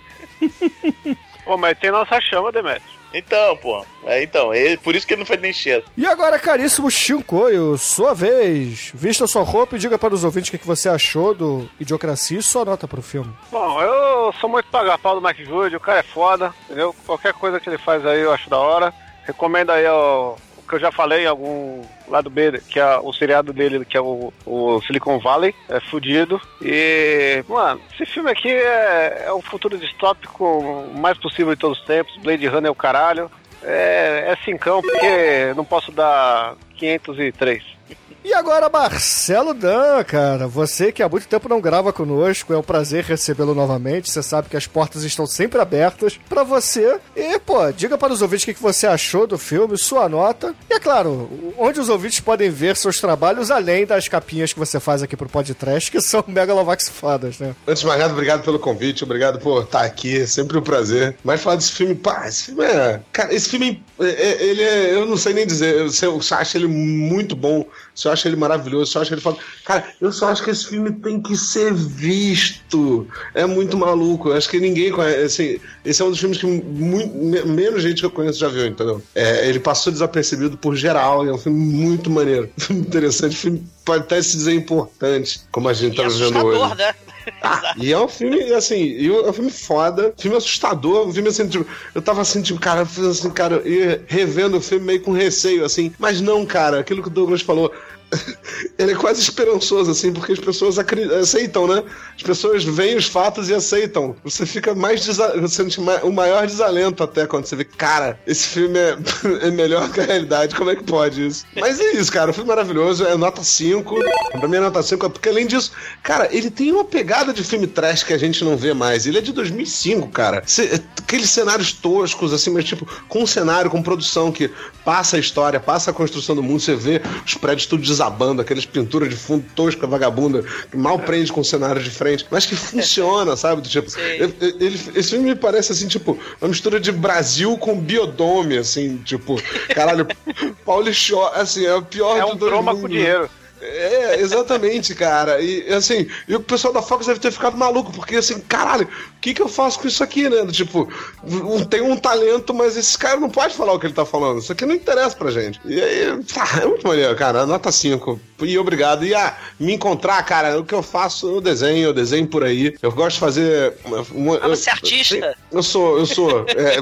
Pô, mas tem nossa chama, Demetrio. Então, pô. É, então, ele, por isso que ele não fez nem cheiro. E agora, caríssimo Shinkoio, sua vez. Vista sua roupa e diga para os ouvintes o que que você achou do Idiocracia e sua nota pro filme. Bom, eu sou muito paga-pau do Mike Good, o cara é foda, entendeu? Qualquer coisa que ele faz aí eu acho da hora. Recomendo aí ó, o que eu já falei em algum lado B, que é o seriado dele, que é o, o Silicon Valley, é fudido. E, mano, esse filme aqui é, é o futuro distópico mais possível de todos os tempos. Blade Runner é o caralho. É, é cincão, porque não posso dar 503. E agora, Marcelo Dan, cara, você que há muito tempo não grava conosco, é um prazer recebê-lo novamente. Você sabe que as portas estão sempre abertas pra você. E, pô, diga para os ouvintes o que você achou do filme, sua nota. E, é claro, onde os ouvintes podem ver seus trabalhos, além das capinhas que você faz aqui pro podcast, que são Megalovax fodas, né? Antes de mais nada, obrigado pelo convite, obrigado por estar aqui, é sempre um prazer. Mas falar desse filme, pá, esse filme é. Cara, esse filme, é- é- ele é. Eu não sei nem dizer, eu, acho ele muito bom, só acho ele maravilhoso, só acho ele foda. Cara, eu só acho que esse filme tem que ser visto. É muito maluco, eu acho que ninguém conhece. Assim, esse é um dos filmes que muito, me- menos gente que eu conheço já viu, entendeu? É, ele passou desapercebido por geral, e é um filme muito maneiro, filme interessante, filme pode até se dizer importante, como a gente tá vivendo hoje. Assustador, né? E é um filme, assim, e é um filme foda, filme assustador, um filme assim, tipo, eu tava assim, tipo, cara, assim, cara, ia revendo o filme meio com receio, assim, mas não, cara, aquilo que o Douglas falou. Ele é quase esperançoso, assim, porque as pessoas aceitam, né? As pessoas veem os fatos e aceitam. Você fica mais. Você sente o maior desalento até quando você vê, cara, esse filme é, é melhor que a realidade, como é que pode isso? Mas é isso, cara, o filme é maravilhoso, é nota 5. Pra mim é nota 5, porque além disso, cara, ele tem uma pegada de filme trash que a gente não vê mais. Ele é de 2005, cara. Cê- aqueles cenários toscos, assim, mas tipo, com um cenário, com produção que passa a história, passa a construção do mundo, você vê os prédios tudo desabando, aquelas pinturas de fundo tosca, vagabunda, que mal prende com o cenário de frente, mas que funciona, sabe? Do Tipo, ele- ele- esse filme me parece assim, tipo, uma mistura de Brasil com Biodome, assim, tipo, caralho, Paulo Shaw, assim, é o pior É de um dois croma com mundos. dinheiro. É, exatamente, cara. E assim, e o pessoal da Fox deve ter ficado maluco, porque assim, caralho, o que que eu faço com isso aqui, né? Tipo, tem um talento, mas esse cara não pode falar o que ele tá falando. Isso aqui não interessa pra gente. E aí, tá, é muito maneiro, cara. Nota 5. E obrigado. E ah, me encontrar, cara, o que eu faço, eu desenho, eu desenho por aí. Eu gosto de fazer. Uma, Ah, você é eu- artista? Eu sou, eu sou. É,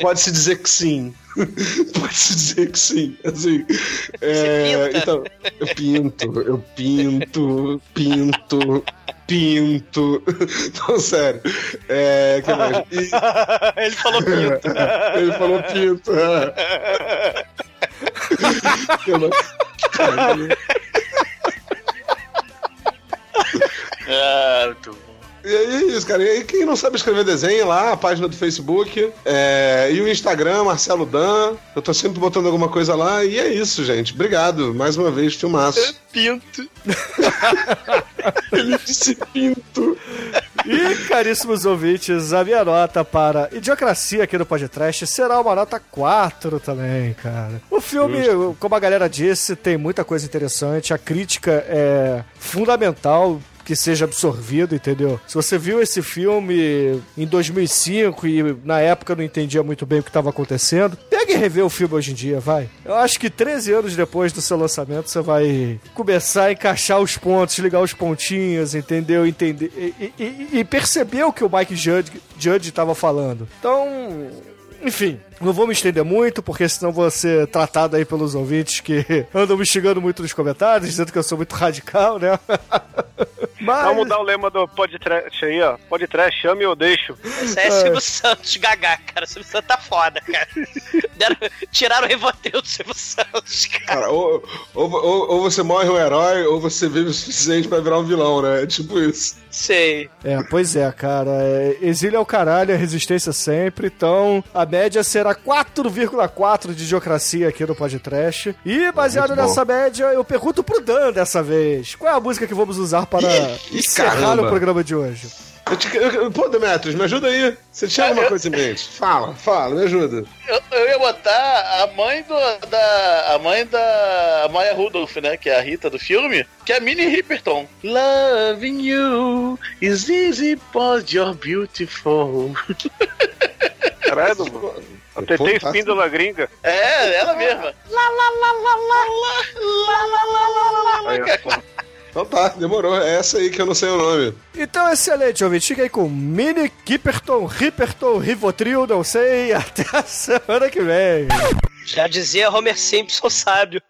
Pode-se dizer que sim. Pode-se dizer que sim. Assim, é, pinta? então, eu pinto, eu pinto, pinto, pinto. Não, sério. É, que mais? E- Ele falou pinto. Ele falou pinto. Ah, muito. E é isso, cara. E quem não sabe escrever desenho lá, a página do Facebook é, e o Instagram, Marcelo Dan. Eu tô sempre botando alguma coisa lá. E é isso, gente. Obrigado. Mais uma vez, filmaço. Pinto. Ele disse pinto. E, caríssimos ouvintes, a minha nota para Idiocracia aqui no podcast será uma nota 4 também, cara. O filme, como a galera disse, tem muita coisa interessante, a crítica é fundamental que seja absorvido, entendeu? Se você viu esse filme em 2005 e na época não entendia muito bem o que estava acontecendo, pega e revê o filme hoje em dia, vai. Eu acho que 13 anos depois do seu lançamento você vai começar a encaixar os pontos, ligar os pontinhos, entendeu? Entender e, e- e perceber o que o Mike Judge estava falando. Então, enfim, não vou me estender muito, porque senão vou ser tratado aí pelos ouvintes que andam me xingando muito nos comentários, dizendo que eu sou muito radical, né? Mas... Vamos mudar o lema do podcast aí, ó. Podcast, chame ou deixo. Isso aí é Silvio Santos, gagá, cara. O Silvio Santos tá foda, cara. Deram- tiraram o Revoteu do Silvio Santos, cara. Cara, ou, ou, ou- ou você morre um herói, ou você vive o suficiente pra virar um vilão, né? É tipo isso. Sei. É, pois é, cara. É, exílio é o caralho, a resistência sempre. Então, a média será para 4,4 de Geocracia aqui no podcast. E baseado nessa média, eu pergunto pro Dan dessa vez: qual é a música que vamos usar para Ih, encerrar caramba. o programa de hoje? Eu te, eu, pô, Demetrius, me ajuda aí. Você tinha alguma é, coisa em mente? Fala, fala, me ajuda. Eu, eu ia botar a mãe do, da. A mãe da Maya Rudolph, né? Que é a Rita do filme, que é a Minnie Ripperton. Loving you is easy, but you're beautiful. Credo, mano. A Tetê Espíndola Gringa. É, ela mesma. Lá, lá, lá, lá, lá, lá, lá, lá, lá, lá, então tá, demorou. É essa aí que eu não sei o nome. Então, excelente, ouvinte. Fica aí com Mini, Kipperton, Ripperton, Rivotril, não sei. Até a semana que vem. Já dizia Homer Simpson, sábio.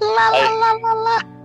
Lá, lá, lá, lá, lá.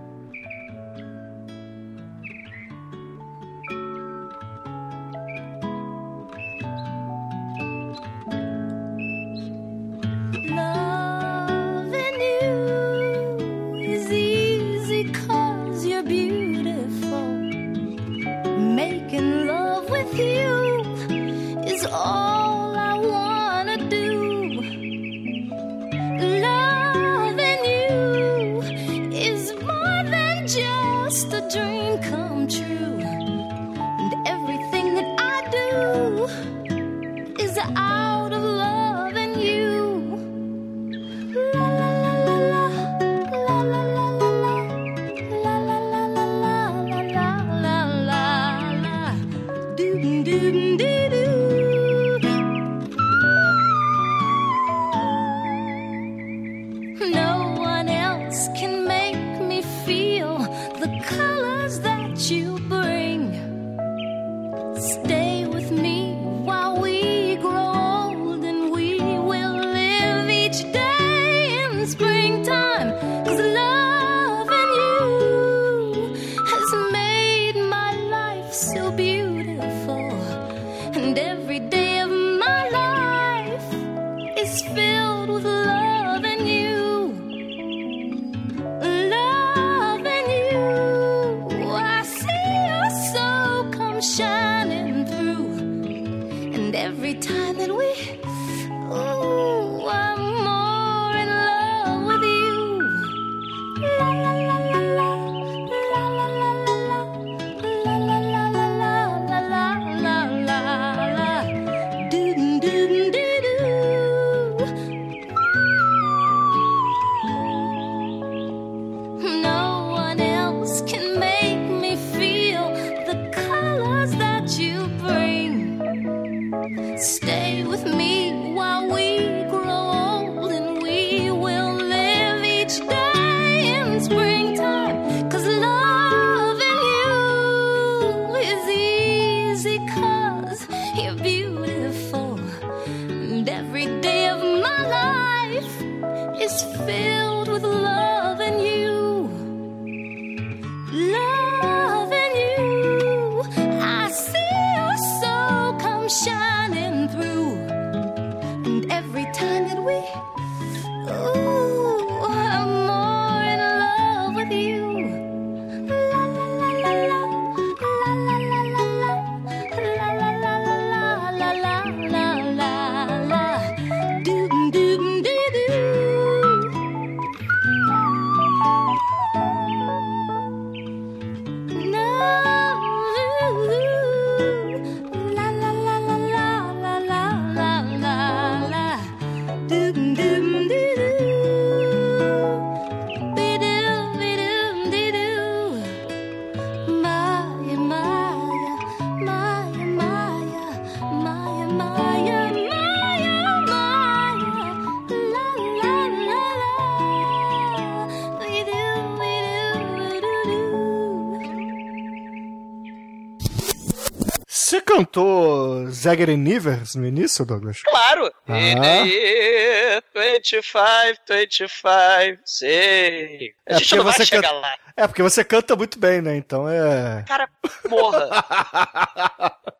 Zager Nivers no início, Douglas? Claro! Ah. In the 25, 25, sei. A é gente não vai chegar canta... lá. É, porque você canta muito bem, né? Então é. Cara, morra!